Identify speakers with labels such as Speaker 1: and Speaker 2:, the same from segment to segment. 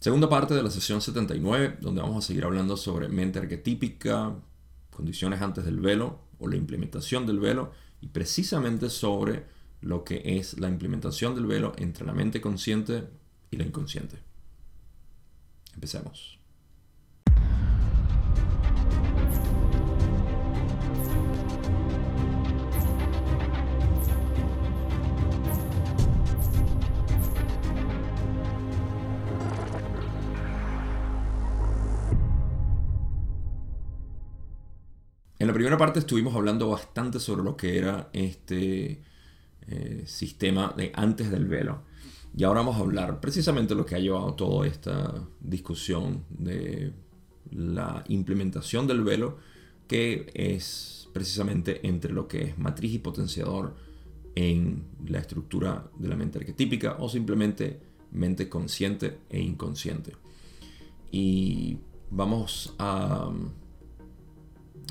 Speaker 1: Segunda parte de la sesión 79, donde vamos a seguir hablando sobre mente arquetípica, condiciones antes del velo o la implementación del velo y precisamente sobre lo que es la implementación del velo entre la mente consciente y la inconsciente. Empecemos. La primera parte estuvimos hablando bastante sobre lo que era este eh, sistema de antes del velo. Y ahora vamos a hablar precisamente de lo que ha llevado toda esta discusión de la implementación del velo, que es precisamente entre lo que es matriz y potenciador en la estructura de la mente arquetípica o simplemente mente consciente e inconsciente. Y vamos a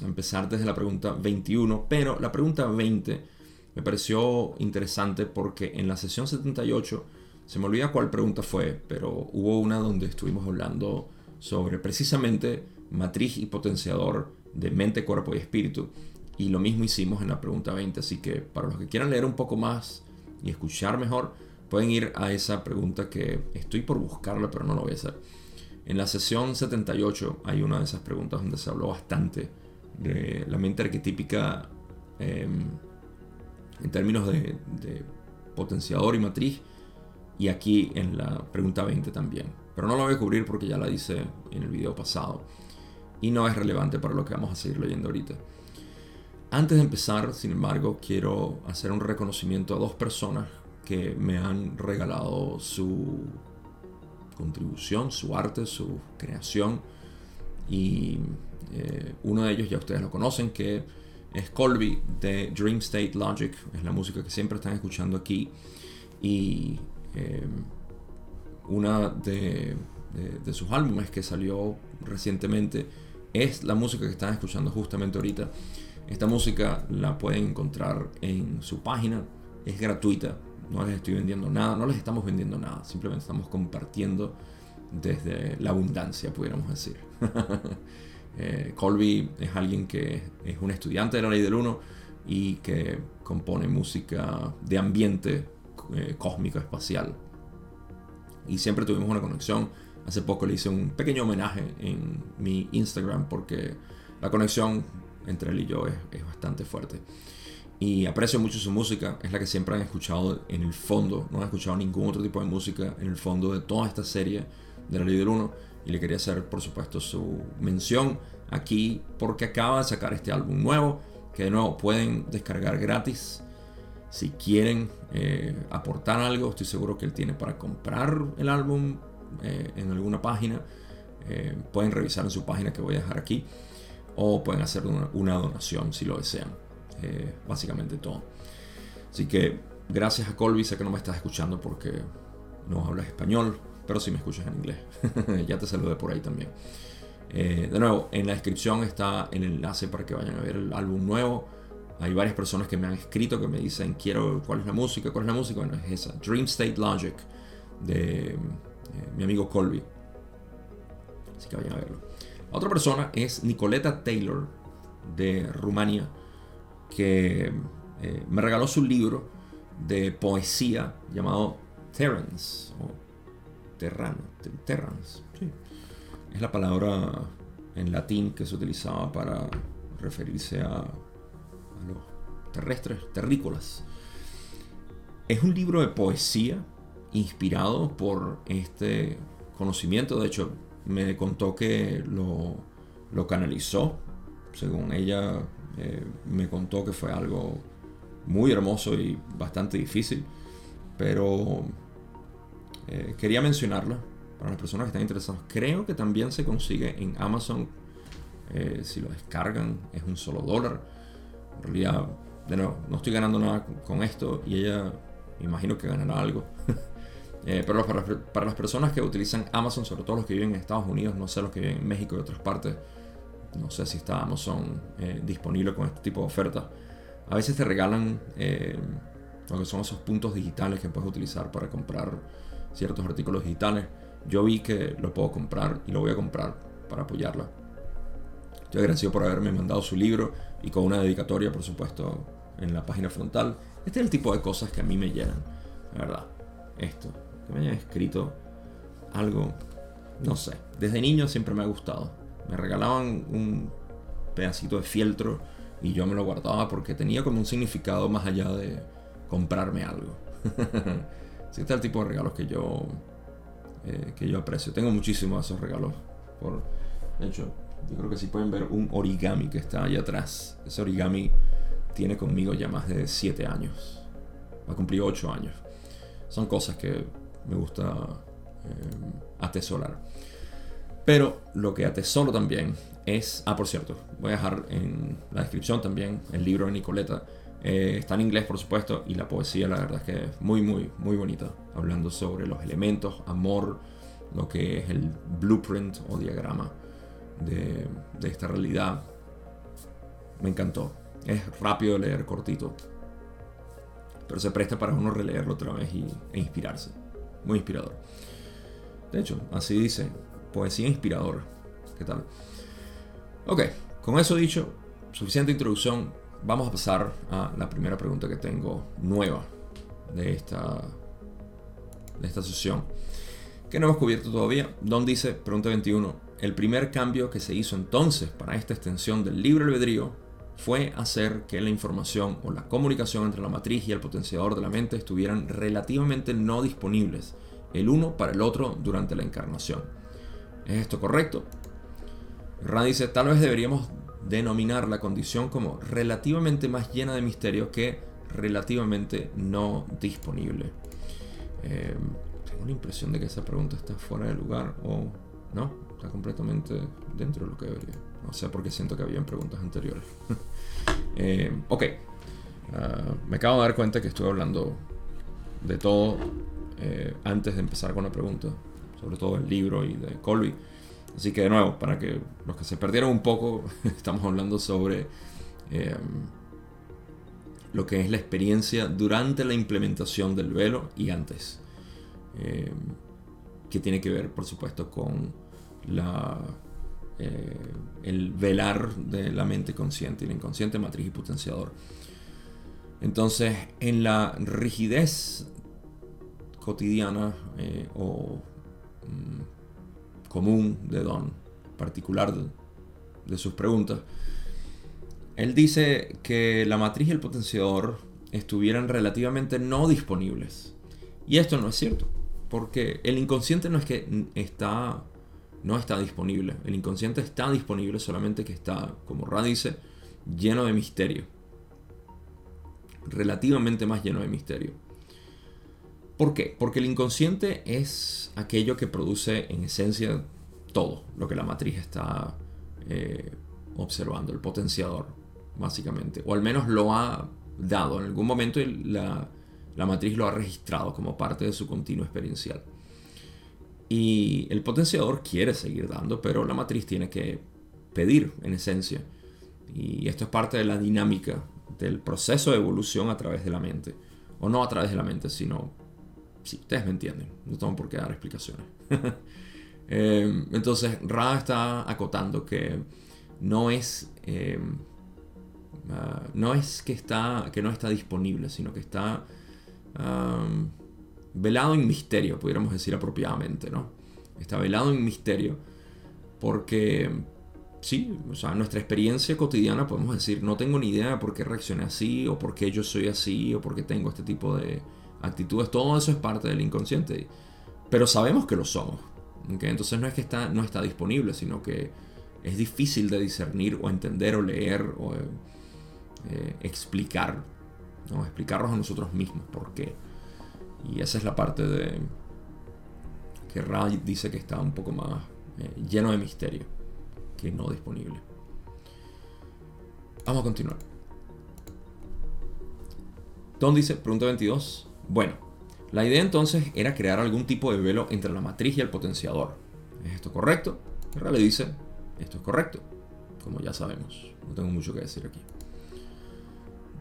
Speaker 1: empezar desde la pregunta 21, pero la pregunta 20 me pareció interesante porque en la sesión 78 se me olvida cuál pregunta fue, pero hubo una donde estuvimos hablando sobre precisamente matriz y potenciador de mente, cuerpo y espíritu. Y lo mismo hicimos en la pregunta 20, así que para los que quieran leer un poco más y escuchar mejor, pueden ir a esa pregunta que estoy por buscarla, pero no lo voy a hacer. En la sesión 78 hay una de esas preguntas donde se habló bastante de la mente arquetípica em, en términos de, potenciador y matriz. Y aquí en la pregunta 20 también. Pero no la voy a cubrir porque ya la hice en el video pasado. Y no es relevante para lo que vamos a seguir leyendo ahorita. Antes de empezar, sin embargo, quiero hacer un reconocimiento a dos personas que me han regalado su contribución, su arte, su creación. Y eh, uno de ellos ya ustedes lo conocen, que es Colby de Dream State Logic. Es la música que siempre están escuchando aquí. Y eh, una de, sus álbumes que salió recientemente es la música que están escuchando justamente ahorita. Esta música la pueden encontrar en su página. Es gratuita. No les estoy vendiendo nada. No les estamos vendiendo nada. Simplemente estamos compartiendo desde la abundancia, pudiéramos decir. Eh, Colby es alguien que es un estudiante de la ley del uno y que compone música de ambiente eh, cósmico espacial. Y siempre tuvimos una conexión. Hace poco le hice un pequeño homenaje en mi Instagram porque la conexión entre él y yo es, bastante fuerte. Y aprecio mucho su música, es la que siempre han escuchado en el fondo, no han escuchado ningún otro tipo de música en el fondo de toda esta serie de la ley del uno y le quería hacer por supuesto su mención aquí porque acaba de sacar este álbum nuevo que de nuevo pueden descargar gratis si quieren eh, aportar algo. Estoy seguro que él tiene para comprar el álbum eh, en alguna página. Eh, pueden revisar en su página que voy a dejar aquí o pueden hacer una, una donación si lo desean básicamente todo. Así que gracias a Colby sé que no me estás escuchando porque no hablas español pero si me escuchas en inglés. ya te saludé por ahí también. Eh, de nuevo, en la descripción está el enlace para que vayan a ver el álbum nuevo. Hay varias personas que me han escrito que me dicen, quiero, ¿cuál es la música? ¿Cuál es la música? Bueno, es esa, Dream State Logic, de eh, mi amigo Colby. Así que vayan a verlo. otra persona es Nicoleta Taylor, de Rumania, que eh, me regaló su libro de poesía llamado Terence, terrano, terrans. Es la palabra en latín que se utilizaba para referirse a, los terrestres, terrícolas. Es un libro de poesía inspirado por este conocimiento. De hecho, me contó que lo, lo canalizó. Según ella, eh, me contó que fue algo muy hermoso y bastante difícil. Pero eh, quería mencionarla para las personas que están interesadas. Creo que también se consigue en Amazon. Eh, si lo descargan, es un solo dólar. En realidad, de nuevo, no estoy ganando nada con esto y ella, me imagino que ganará algo. Eh, pero para, para, las personas que utilizan Amazon, sobre todo los que viven en Estados Unidos, no sé los que viven en México y otras partes, no sé si está Amazon disponible con este tipo de ofertas. A veces te regalan lo que son esos puntos digitales que puedes utilizar para comprar ciertos artículos digitales. yo vi que lo puedo comprar y lo voy a comprar para apoyarla. Estoy agradecido por haberme mandado su libro y con una dedicatoria, por supuesto, en la página frontal. Este es el tipo de cosas que a mí me llenan, la verdad. Esto, que me hayan escrito algo, no sé. Desde niño siempre me ha gustado. Me regalaban un pedacito de fieltro y yo me lo guardaba porque tenía como un significado más allá de comprarme algo. este es el tipo de regalos que yo eh, que yo aprecio. Tengo muchísimos de esos regalos. Por, de hecho, yo creo que si pueden ver un origami que está allá atrás. Ese origami tiene conmigo ya más de 7 años. Va a cumplir 8 años. Son cosas que me gusta eh, atesorar. Pero lo que atesoro también es... Ah, por cierto, voy a dejar en la descripción también el libro de Nicoleta. Eh, está en inglés, por supuesto, y la poesía, la verdad es que es muy, muy, muy bonita. Hablando sobre los elementos, amor, lo que es el blueprint o diagrama de, esta realidad. Me encantó. Es rápido de leer, cortito. Pero se presta para uno releerlo otra vez y, e inspirarse. Muy inspirador. De hecho, así dice, poesía inspiradora. ¿Qué tal? Ok, con eso dicho, suficiente introducción. Vamos a pasar a la primera pregunta que tengo nueva de esta, de esta sesión. Que no hemos cubierto todavía. Don dice, pregunta 21, el primer cambio que se hizo entonces para esta extensión del libre albedrío fue hacer que la información o la comunicación entre la matriz y el potenciador de la mente estuvieran relativamente no disponibles el uno para el otro durante la encarnación. ¿Es esto correcto? Ra dice, tal vez deberíamos denominar la condición como relativamente más llena de misterio que relativamente no disponible. Eh, tengo la impresión de que esa pregunta está fuera de lugar o no está completamente dentro de lo que debería. O sea, porque siento que habían preguntas anteriores. Eh, ok. Ah, me acabo de dar cuenta que estuve hablando de todo eh, antes de empezar con la pregunta. Sobre todo el libro y de Colby. Así que de nuevo, para que los que se perdieron un poco, estamos hablando sobre eh, lo que es la experiencia durante la implementación del velo y antes. que tiene que ver, por supuesto, con la, eh, el velar de la mente consciente y el inconsciente matriz y potenciador. Entonces, en la rigidez cotidiana eh, o mm, común de Don, particular de, sus preguntas, él dice que la matriz y el potenciador estuvieran relativamente no disponibles. Y esto no es cierto, porque el inconsciente no es que está no está disponible. El inconsciente está disponible, solamente que está, como Ra dice, lleno de misterio. Relativamente más lleno de misterio. ¿Por qué? Porque el inconsciente es aquello que produce en esencia todo lo que la matriz está eh, observando, el potenciador, básicamente. O al menos lo ha dado en algún momento la, la matriz lo ha registrado como parte de su continuo experiencial. Y el potenciador quiere seguir dando, pero la matriz tiene que pedir en esencia. Y esto es parte de la dinámica del proceso de evolución a través de la mente. O no a través de la mente, sino... Si ustedes me entienden, no tengo por qué dar explicaciones. Em, entonces, Ra está acotando que no es... Em, ah, no es que, está, que no está disponible, sino que está velado en misterio, pudiéramos decir apropiadamente, ¿no? Está velado en misterio porque, sí, o sea, nuestra experiencia cotidiana podemos decir, no tengo ni idea de por qué reaccioné así, o por qué yo soy así, o por qué tengo este tipo de actitudes, todo eso es parte del inconsciente, pero sabemos que lo somos, entonces no es que está, no está disponible, sino que es difícil de discernir o entender o leer o eh, explicar, ¿no? explicarnos a nosotros mismos por qué. Y esa es la parte de que Ra dice que está un poco más eh, lleno de misterio que no disponible. Vamos a continuar. Don dice, pregunta 22. Bueno, la idea entonces era crear algún tipo de velo entre la matriz y el potenciador. ¿Es esto correcto? Ra le dice, esto es correcto, como ya sabemos. No tengo mucho que decir aquí.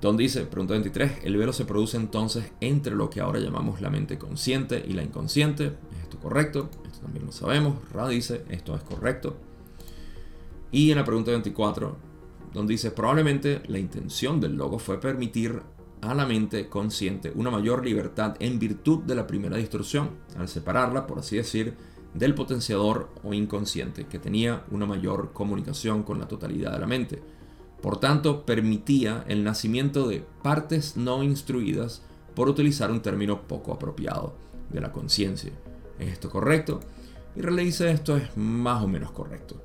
Speaker 1: Don dice, pregunta 23, el velo se produce entonces entre lo que ahora llamamos la mente consciente y la inconsciente. ¿Es esto correcto. Esto también lo sabemos. Ra dice, esto es correcto. Y en la pregunta 24, donde dice, probablemente la intención del logo fue permitir a la mente consciente una mayor libertad en virtud de la primera distorsión, al separarla, por así decir, del potenciador o inconsciente, que tenía una mayor comunicación con la totalidad de la mente. Por tanto, permitía el nacimiento de partes no instruidas por utilizar un término poco apropiado de la conciencia. ¿Es esto correcto? Y Raleigh dice esto es más o menos correcto.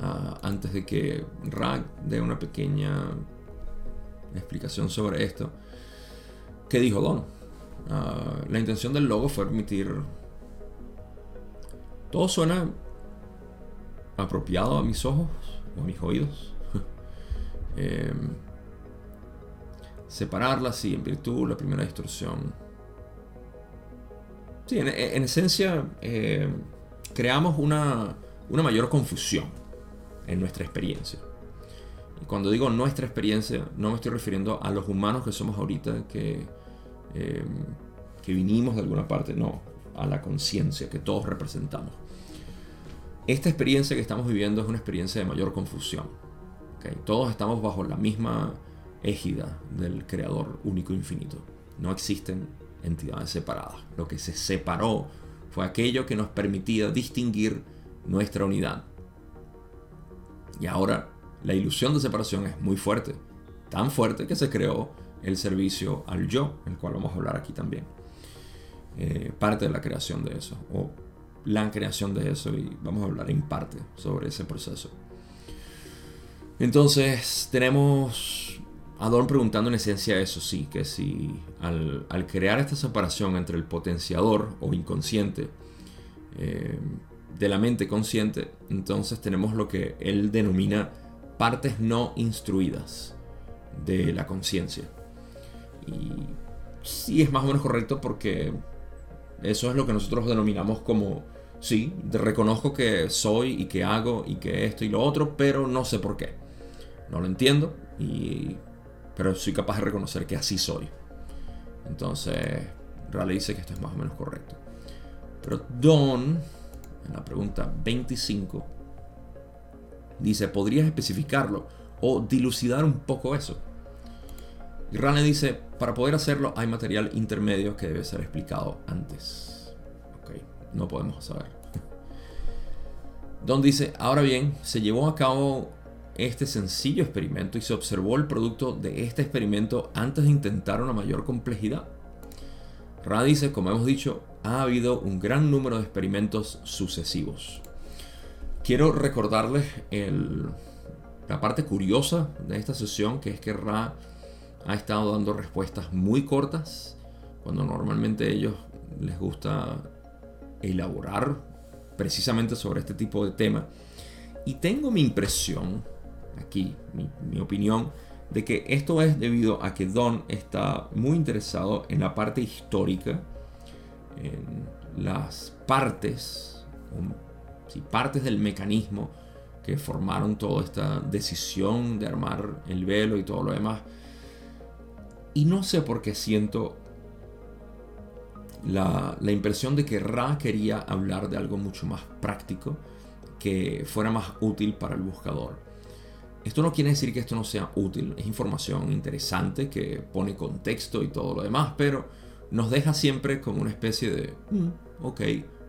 Speaker 1: Ah, antes de que Rag dé una pequeña explicación sobre esto, ¿qué dijo Don? Ah, la intención del logo fue permitir... Todo suena apropiado a mis ojos o a mis oídos. eh, separarla, sí, en virtud, la primera distorsión. Sí, en, esencia, eh, creamos una, una mayor confusión en nuestra experiencia. Y cuando digo nuestra experiencia, no me estoy refiriendo a los humanos que somos ahorita, que, eh, que vinimos de alguna parte, no, a la conciencia que todos representamos. Esta experiencia que estamos viviendo es una experiencia de mayor confusión. ¿okay? Todos estamos bajo la misma égida del Creador único infinito. No existen entidades separadas. Lo que se separó fue aquello que nos permitía distinguir nuestra unidad. Y ahora la ilusión de separación es muy fuerte. Tan fuerte que se creó el servicio al yo, el cual vamos a hablar aquí también. Eh, parte de la creación de eso, o la creación de eso, y vamos a hablar en parte sobre ese proceso. Entonces tenemos Adorn preguntando en esencia eso, sí, que si al, crear esta separación entre el potenciador o inconsciente eh, de la mente consciente, entonces tenemos lo que él denomina partes no instruidas de la conciencia. Y sí es más o menos correcto porque eso es lo que nosotros denominamos como, sí, reconozco que soy y que hago y que esto y lo otro, pero no sé por qué. No lo entiendo y pero soy capaz de reconocer que así soy. Entonces, Raleigh dice que esto es más o menos correcto. Pero Don, en la pregunta 25, dice, ¿podrías especificarlo o dilucidar un poco eso? Y Raleigh dice, para poder hacerlo hay material intermedio que debe ser explicado antes. Ok, no podemos saber. Don dice, ahora bien, se llevó a cabo este sencillo experimento y se observó el producto de este experimento antes de intentar una mayor complejidad. Ra dice, como hemos dicho, ha habido un gran número de experimentos sucesivos. Quiero recordarles la parte curiosa de esta sesión, que es que Ra ha estado dando respuestas muy cortas, cuando normalmente a ellos les gusta elaborar precisamente sobre este tipo de tema. Y tengo mi impresión aquí mi, opinión, de que esto es debido a que Don está muy interesado en la parte histórica, en las partes, si partes del mecanismo que formaron toda esta decisión de armar el velo y todo lo demás. Y no sé por qué siento la, la, impresión de que Ra quería hablar de algo mucho más práctico, que fuera más útil para el buscador. Esto no quiere decir que esto no sea útil, es información interesante que pone contexto y todo lo demás, pero nos deja siempre como una especie de, mm, ok,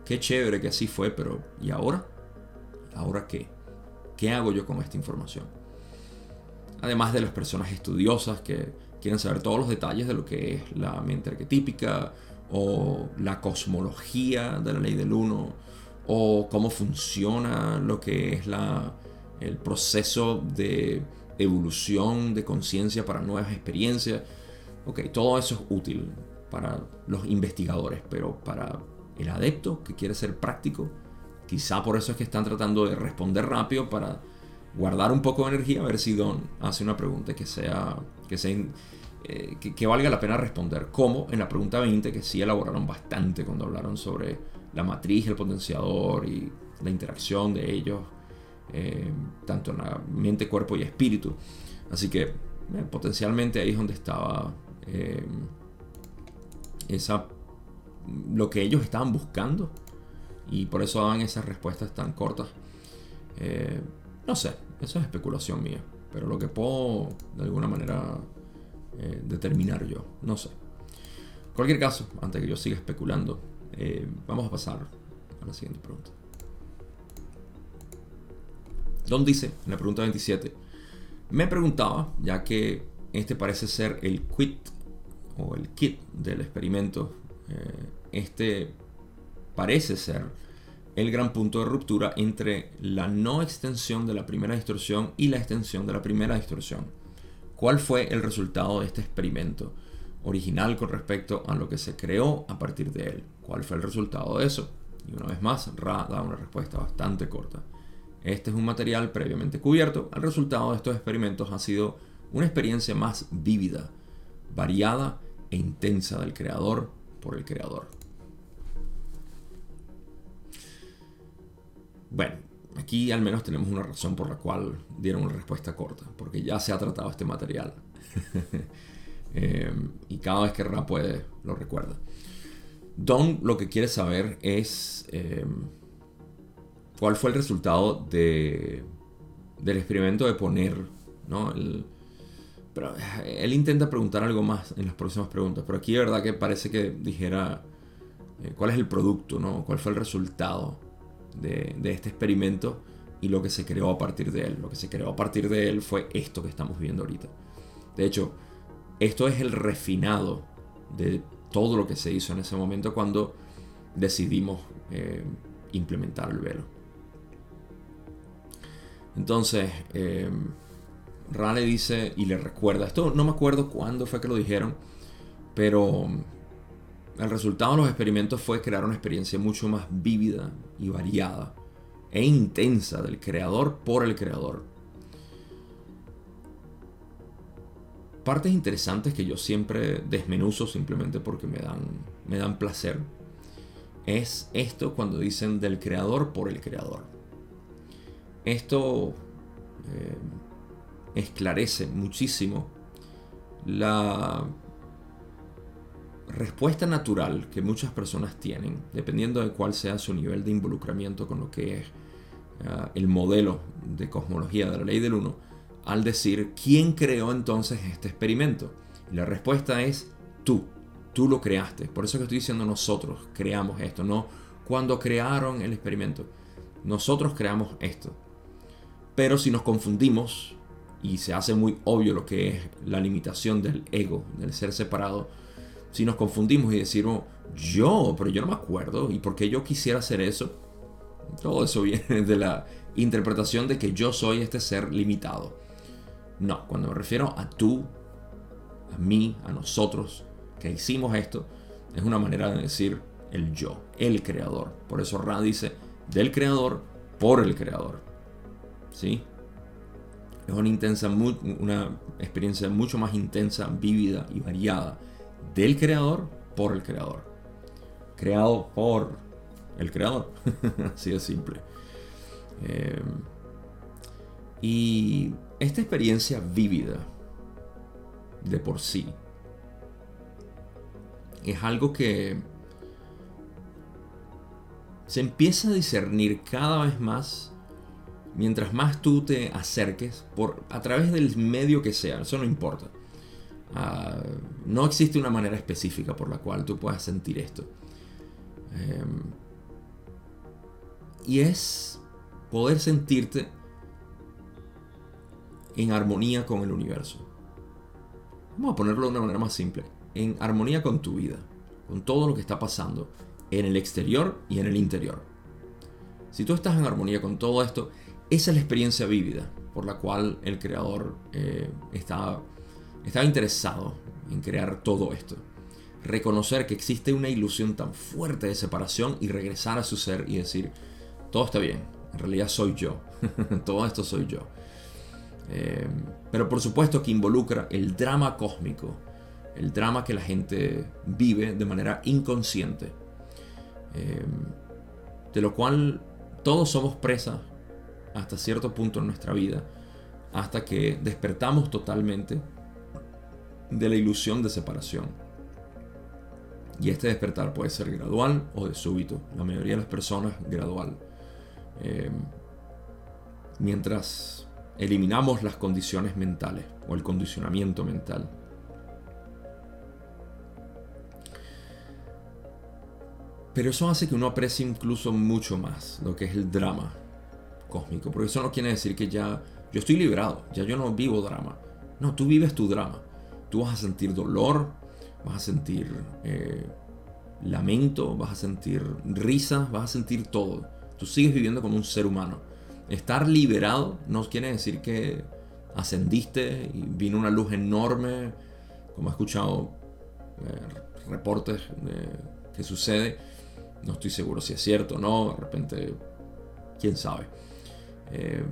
Speaker 1: qué chévere que así fue, pero ¿y ahora? ¿Ahora qué? ¿Qué hago yo con esta información? Además de las personas estudiosas que quieren saber todos los detalles de lo que es la mente arquetípica o la cosmología de la ley del uno o cómo funciona lo que es la el proceso de evolución de conciencia para nuevas experiencias. Ok, todo eso es útil para los investigadores, pero para el adepto que quiere ser práctico, quizá por eso es que están tratando de responder rápido para guardar un poco de energía, a ver si Don hace una pregunta que sea, que, sea, eh, que, valga la pena responder. Como en la pregunta 20, que sí elaboraron bastante cuando hablaron sobre la matriz, el potenciador y la interacción de ellos eh, tanto en la mente, cuerpo y espíritu. Así que eh, potencialmente ahí es donde estaba esa lo que ellos estaban buscando y por eso daban esas respuestas tan cortas. Eh, no sé, eso es especulación mía, pero lo que puedo de alguna manera eh, determinar yo, no sé. En cualquier caso, antes que yo siga especulando, eh, vamos a pasar a la siguiente pregunta. Don dice, en la pregunta 27, me preguntaba, ya que este parece ser el quit o el kit del experimento, este parece ser el gran punto de ruptura entre la no extensión de la primera distorsión y la extensión de la primera distorsión. ¿Cuál fue el resultado de este experimento original con respecto a lo que se creó a partir de él? ¿Cuál fue el resultado de eso? Y una vez más, Ra da una respuesta bastante corta. Este es un material previamente cubierto. El resultado de estos experimentos ha sido una experiencia más vívida, variada e intensa del creador por el creador. Bueno, aquí al menos tenemos una razón por la cual dieron una respuesta corta, porque ya se ha tratado este material. Eh, y cada vez que Ra puede, lo recuerda. Don lo que quiere saber es eh, cuál fue el resultado de, del experimento de poner, ¿no? Pero eh, él intenta preguntar algo más en las próximas preguntas, pero aquí de verdad que parece que dijera cuál es el producto, ¿no? ¿Cuál fue el resultado? de, este experimento y lo que se creó a partir de él. Lo que se creó a partir de él fue esto que estamos viendo ahorita. De hecho, esto es el refinado de todo lo que se hizo en ese momento cuando decidimos eh, implementar el velo. Entonces, eh, Rale dice y le recuerda, esto no me acuerdo cuándo fue que lo dijeron, pero el resultado de los experimentos fue crear una experiencia mucho más vívida y variada e intensa del creador por el creador. Partes interesantes que yo siempre desmenuzo simplemente porque me dan, me dan placer es esto cuando dicen del creador por el creador. Esto eh, esclarece muchísimo la respuesta natural que muchas personas tienen, dependiendo de cuál sea su nivel de involucramiento con lo que es ah, el modelo de cosmología de la ley del uno, al decir, ¿quién creó entonces este experimento? Y la respuesta es tú, tú lo creaste. Por eso que estoy diciendo nosotros creamos esto, no cuando crearon el experimento. Nosotros creamos esto. Pero si nos confundimos y se hace muy obvio lo que es la limitación del ego, del ser separado, si nos confundimos y decimos, yo, pero yo no me acuerdo, ¿y por qué yo quisiera hacer eso? Todo eso viene de la interpretación de que yo soy este ser limitado. No, cuando me refiero a tú, a mí, a nosotros, que hicimos esto, es una manera de decir el yo, el creador. Por eso Ra dice del creador por el creador. ¿Sí? Es una, intensa, una experiencia mucho más intensa, vívida y variada del creador por el creador. Creado por el creador. Así de simple. Eh, y esta experiencia vívida de por sí es algo que se empieza a discernir cada vez más mientras más tú te acerques por a través del medio que sea, eso no importa. Ah, no existe una manera específica por la cual tú puedas sentir esto. Em, y es poder sentirte en armonía con el universo. Vamos a ponerlo de una manera más simple. En armonía con tu vida, con todo lo que está pasando en el exterior y en el interior. Si tú estás en armonía con todo esto, esa es la experiencia vívida por la cual el creador eh, está estaba interesado en crear todo esto. Reconocer que existe una ilusión tan fuerte de separación y regresar a su ser y decir, todo está bien, en realidad soy yo, todo esto soy yo. Eh, pero por supuesto que involucra el drama cósmico, el drama que la gente vive de manera inconsciente, eh, de lo cual todos somos presas hasta cierto punto en nuestra vida, hasta que despertamos totalmente de la ilusión de separación. Y este despertar puede ser gradual o de súbito. La mayoría de las personas gradual. Eh, mientras eliminamos las condiciones mentales o el condicionamiento mental. Pero eso hace que uno aprecie incluso mucho más lo que es el drama cósmico. Porque eso no quiere decir que ya yo estoy liberado, ya yo no vivo drama. No, tú vives tu drama. Tú vas a sentir dolor, vas a sentir eh, lamento, vas a sentir risa, vas a sentir todo. Tú sigues viviendo como un ser humano. Estar liberado no quiere decir que ascendiste y vino una luz enorme, como he escuchado eh, reportes que sucede. No estoy seguro si es cierto o no, de repente, quién sabe. Eh,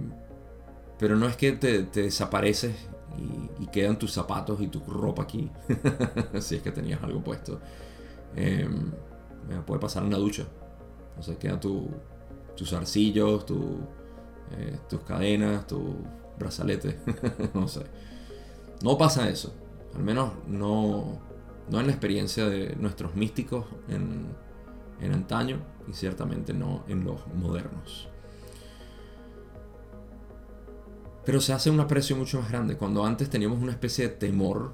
Speaker 1: pero no es que te, desapareces y, quedan tus zapatos y tu ropa aquí, si es que tenías algo puesto. Eh, puede pasar en la ducha. O sea, quedan tus arcillos, eh, tus cadenas, tus brazaletes, no sé. No pasa eso. Al menos no, no en la experiencia de nuestros místicos en, en antaño y ciertamente no en los modernos. Pero se hace un aprecio mucho más grande. Cuando antes teníamos una especie de temor,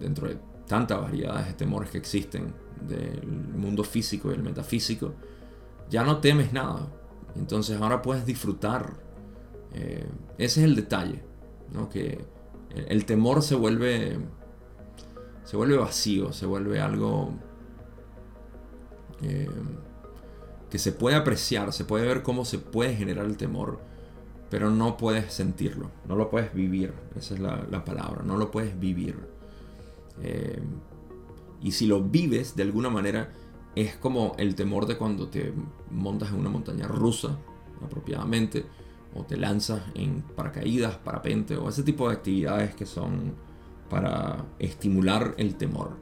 Speaker 1: dentro de tantas variedades de temores que existen del mundo físico y el metafísico, ya no temes nada. Entonces ahora puedes disfrutar. Eh, ese es el detalle, ¿no? que el temor se vuelve, se vuelve vacío, se vuelve algo eh, que se puede apreciar, se puede ver cómo se puede generar el temor, pero no puedes sentirlo, no lo puedes vivir, esa es la, palabra, no lo puedes vivir. Eh, y si lo vives de alguna manera, es como el temor de cuando te montas en una montaña rusa, apropiadamente, o te lanzas en paracaídas, parapente, o ese tipo de actividades que son para estimular el temor.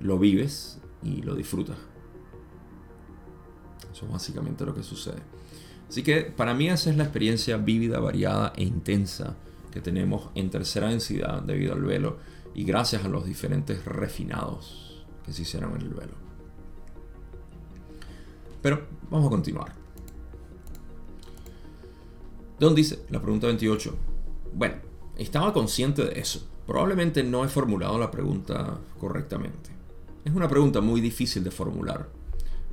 Speaker 1: Lo vives y lo disfrutas. Eso es básicamente lo que sucede. Así que para mí esa es la experiencia vívida, variada e intensa que tenemos en tercera densidad debido al velo y gracias a los diferentes refinados que se hicieron en el velo. Pero vamos a continuar. Don dice, la pregunta 28. Bueno, estaba consciente de eso. Probablemente no he formulado la pregunta correctamente. Es una pregunta muy difícil de formular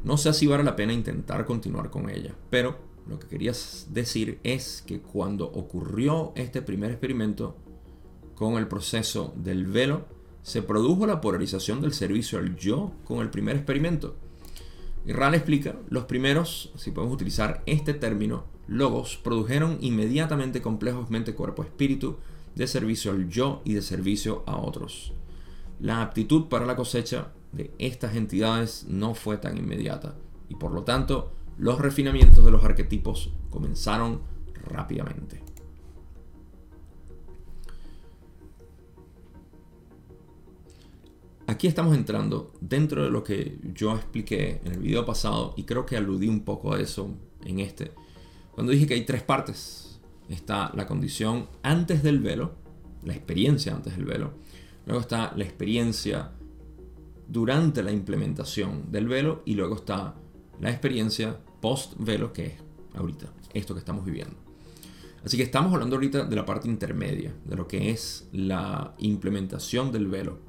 Speaker 1: no sé si vale la pena intentar continuar con ella, pero lo que quería decir es que cuando ocurrió este primer experimento con el proceso del velo, se produjo la polarización del servicio al yo con el primer experimento. Y Ral explica, los primeros, si podemos utilizar este término, logos, produjeron inmediatamente complejos mente, cuerpo, espíritu, de servicio al yo y de servicio a otros. La aptitud para la cosecha de estas entidades no fue tan inmediata y por lo tanto los refinamientos de los arquetipos comenzaron rápidamente. Aquí estamos entrando dentro de lo que yo expliqué en el video pasado y creo que aludí un poco a eso en este. Cuando dije que hay tres partes. Está la condición antes del velo, la experiencia antes del velo. Luego está la experiencia durante la implementación del velo y luego está la experiencia post velo que es ahorita, esto que estamos viviendo. Así que estamos hablando ahorita de la parte intermedia, de lo que es la implementación del velo.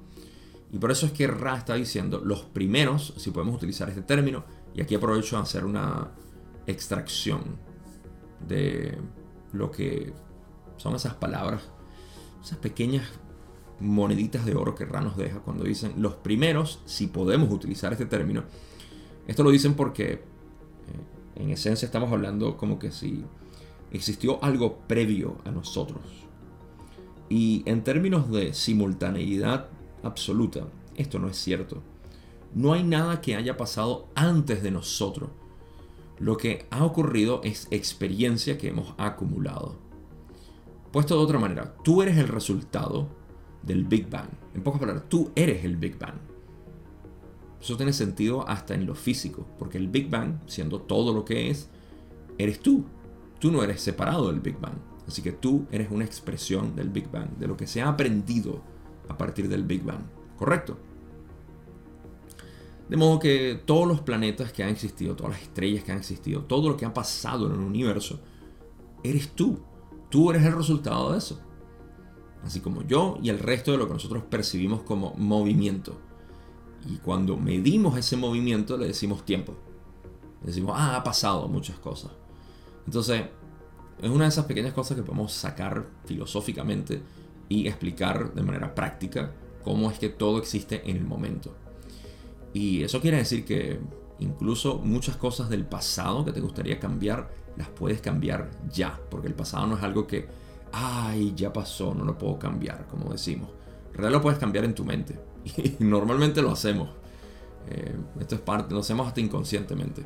Speaker 1: Y por eso es que Ra está diciendo los primeros, si podemos utilizar este término, y aquí aprovecho a hacer una extracción de lo que son esas palabras, esas pequeñas moneditas de oro que Ra nos deja cuando dicen los primeros, si podemos utilizar este término. Esto lo dicen porque en esencia estamos hablando como que si existió algo previo a nosotros. Y en términos de simultaneidad absoluta, esto no es cierto. No hay nada que haya pasado antes de nosotros. Lo que ha ocurrido es experiencia que hemos acumulado. Puesto de otra manera, tú eres el resultado del Big Bang. En pocas palabras, tú eres el Big Bang. Eso tiene sentido hasta en lo físico, porque el Big Bang, siendo todo lo que es, eres tú. Tú no eres separado del Big Bang. Así que tú eres una expresión del Big Bang, de lo que se ha aprendido a partir del Big Bang. ¿Correcto? De modo que todos los planetas que han existido, todas las estrellas que han existido, todo lo que ha pasado en el universo, eres tú. Tú eres el resultado de eso. Así como yo y el resto de lo que nosotros percibimos como movimiento. Y cuando medimos ese movimiento le decimos tiempo. Le decimos, ah, ha pasado muchas cosas. Entonces, es una de esas pequeñas cosas que podemos sacar filosóficamente y explicar de manera práctica cómo es que todo existe en el momento. Y eso quiere decir que incluso muchas cosas del pasado que te gustaría cambiar, las puedes cambiar ya, porque el pasado no es algo que, ay, ya pasó, no lo puedo cambiar, como decimos. En lo puedes cambiar en tu mente. Y normalmente lo hacemos. Eh, esto es parte, lo hacemos hasta inconscientemente.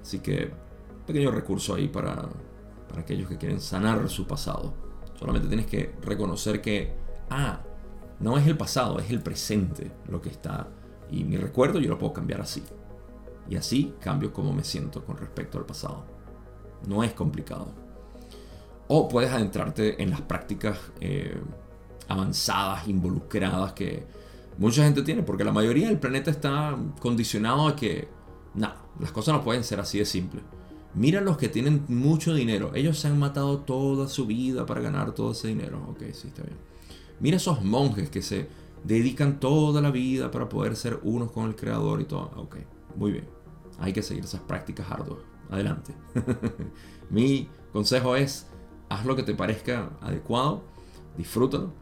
Speaker 1: Así que, pequeño recurso ahí para, para aquellos que quieren sanar su pasado. Solamente tienes que reconocer que, ah, no es el pasado, es el presente lo que está. Y mi recuerdo yo lo puedo cambiar así. Y así cambio cómo me siento con respecto al pasado. No es complicado. O puedes adentrarte en las prácticas eh, avanzadas, involucradas que mucha gente tiene, porque la mayoría del planeta está condicionado a que, no, las cosas no pueden ser así de simple. Mira los que tienen mucho dinero. Ellos se han matado toda su vida para ganar todo ese dinero. Ok, sí, está bien. Mira esos monjes que se dedican toda la vida para poder ser unos con el creador y todo. Ok, muy bien. Hay que seguir esas prácticas arduas. Adelante. Mi consejo es, haz lo que te parezca adecuado, disfrútalo.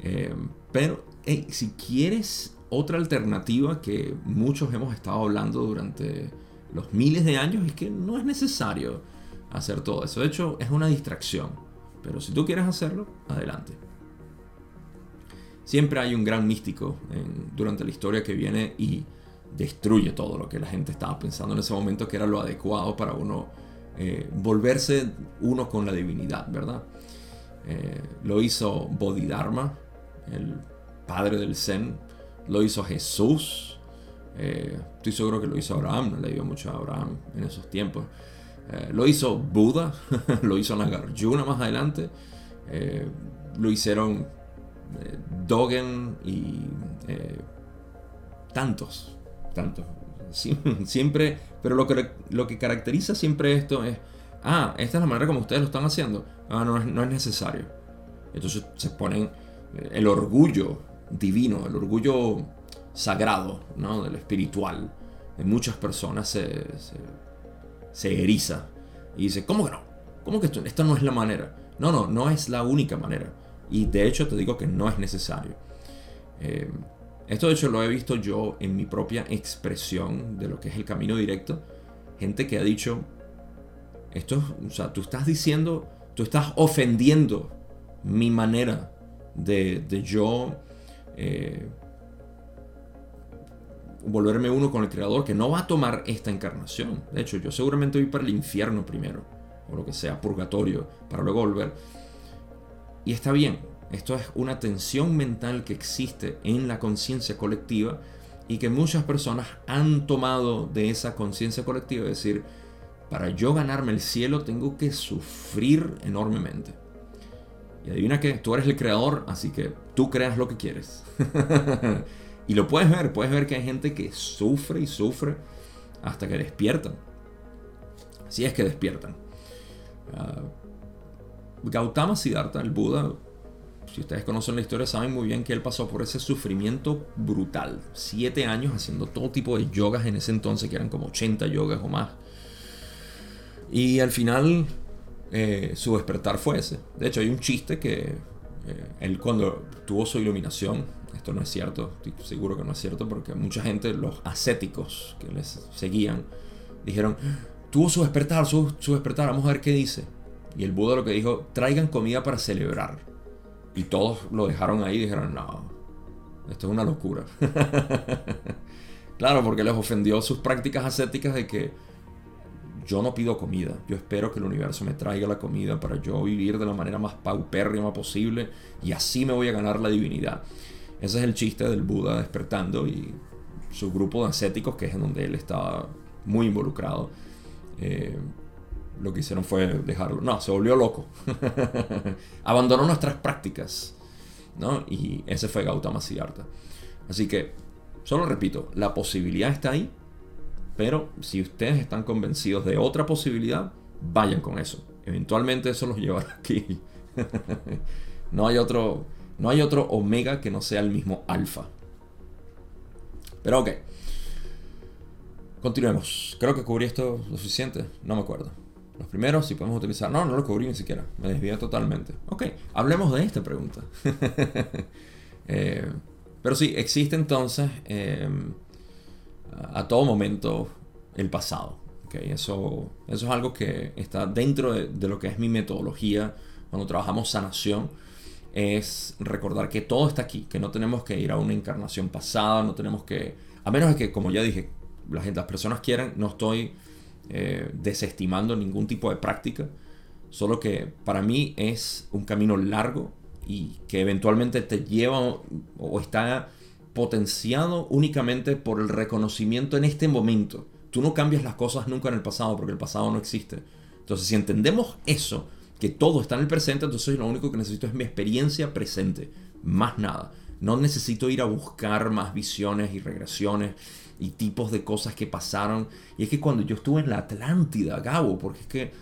Speaker 1: Eh, pero si quieres otra alternativa que muchos hemos estado hablando durante los miles de años, es que no es necesario hacer todo eso. De hecho, es una distracción. Pero si tú quieres hacerlo, adelante. Siempre hay un gran místico durante la historia que viene y destruye todo lo que la gente estaba pensando en ese momento que era lo adecuado para uno eh, volverse uno con la divinidad, ¿verdad? Eh, lo hizo Bodhidharma, el padre del Zen, lo hizo Jesús, eh, estoy seguro que lo hizo Abraham, no le dio mucho a Abraham en esos tiempos. lo hizo Buda, lo hizo Nagarjuna más adelante, lo hicieron Dogen y tantos, tanto. Siempre, pero lo que, lo que caracteriza siempre esto es, ah, esta es la manera como ustedes lo están haciendo. Ah, no, no es necesario. Entonces se ponen eh, el orgullo divino, el orgullo sagrado, ¿no? Del espiritual. De muchas personas se, se, eriza y dice, ¿cómo que no? ¿Cómo que esto, no es la manera? No, no, no es la única manera. Y de hecho te digo que no es necesario. Eh, esto de hecho lo he visto yo en mi propia expresión de lo que es el camino directo. Gente que ha dicho, esto, o sea, tú estás diciendo, tú estás ofendiendo mi manera de, yo eh, volverme uno con el creador que no va a tomar esta encarnación. De hecho, yo seguramente voy para el infierno primero, o lo que sea, purgatorio, para luego volver. Y está bien, esto es una tensión mental que existe en la conciencia colectiva y que muchas personas han tomado de esa conciencia colectiva, es decir, para yo ganarme el cielo tengo que sufrir enormemente. Y adivina que tú eres el creador, así que tú creas lo que quieres. y lo puedes ver, puedes ver que hay gente que sufre y sufre hasta que despiertan. Si es que despiertan. Uh, Gautama Siddhartha, el Buda, si ustedes conocen la historia, saben muy bien que él pasó por ese sufrimiento brutal. Siete años haciendo todo tipo de yogas en ese entonces, que eran como 80 yogas o más. Y al final, eh, su despertar fue ese. De hecho, hay un chiste que eh, él cuando tuvo su iluminación, esto no es cierto, estoy seguro que no es cierto, porque mucha gente, los ascéticos que les seguían, dijeron, tuvo su despertar, su, su despertar, vamos a ver qué dice. Y el Buda lo que dijo, traigan comida para celebrar. Y todos lo dejaron ahí y dijeron, no, esto es una locura. claro, porque les ofendió sus prácticas ascéticas de que yo no pido comida, yo espero que el universo me traiga la comida para yo vivir de la manera más paupérrima posible y así me voy a ganar la divinidad. Ese es el chiste del Buda despertando y su grupo de ascéticos, que es en donde él estaba muy involucrado. Eh, lo que hicieron fue dejarlo. No, se volvió loco. Abandonó nuestras prácticas. ¿no? Y ese fue Gautama Siddhartha. Así que Solo repito, la posibilidad está ahí, pero si ustedes están convencidos de otra posibilidad, vayan con eso. Eventualmente eso los llevará aquí. no hay otro, no hay otro omega que no sea el mismo alfa. Pero ok. Continuemos. Creo que cubrí esto lo suficiente. No me acuerdo. Los primeros, si podemos utilizar. No, no lo cubrí ni siquiera. Me desvié totalmente. Ok, hablemos de esta pregunta. Eh, pero sí, existe entonces eh, a todo momento el pasado. Okay, eso, eso es algo que está dentro de, de, lo que es mi metodología cuando trabajamos sanación. Es recordar que todo está aquí, que no tenemos que ir a una encarnación pasada, no tenemos que, a menos de que, como ya dije, la gente, las personas quieran, no estoy eh, desestimando ningún tipo de práctica, solo que para mí es un camino largo y que eventualmente te lleva o está potenciado únicamente por el reconocimiento en este momento. Tú no cambias las cosas nunca en el pasado porque el pasado no existe. Entonces, si entendemos eso, que todo está en el presente, entonces lo único que necesito es mi experiencia presente, más nada. No necesito ir a buscar más visiones y regresiones y tipos de cosas que pasaron. Y es que cuando yo estuve en la Atlántida, Gabo, porque es que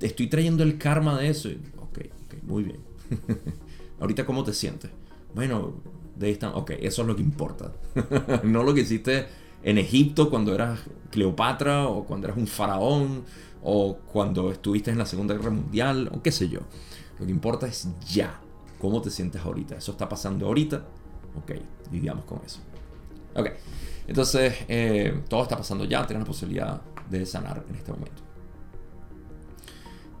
Speaker 1: estoy trayendo el karma de eso. ok, ok, muy bien. Ahorita, ¿cómo te sientes? Bueno, de esta, ok, eso es lo que importa. no lo que hiciste en Egipto cuando eras Cleopatra o cuando eras un faraón o cuando estuviste en la Segunda Guerra Mundial o qué sé yo. Lo que importa es ya. ¿Cómo te sientes ahorita? Eso está pasando ahorita. Ok, lidiamos con eso. Ok. Entonces, eh, todo está pasando ya, tienes la posibilidad de sanar en este momento.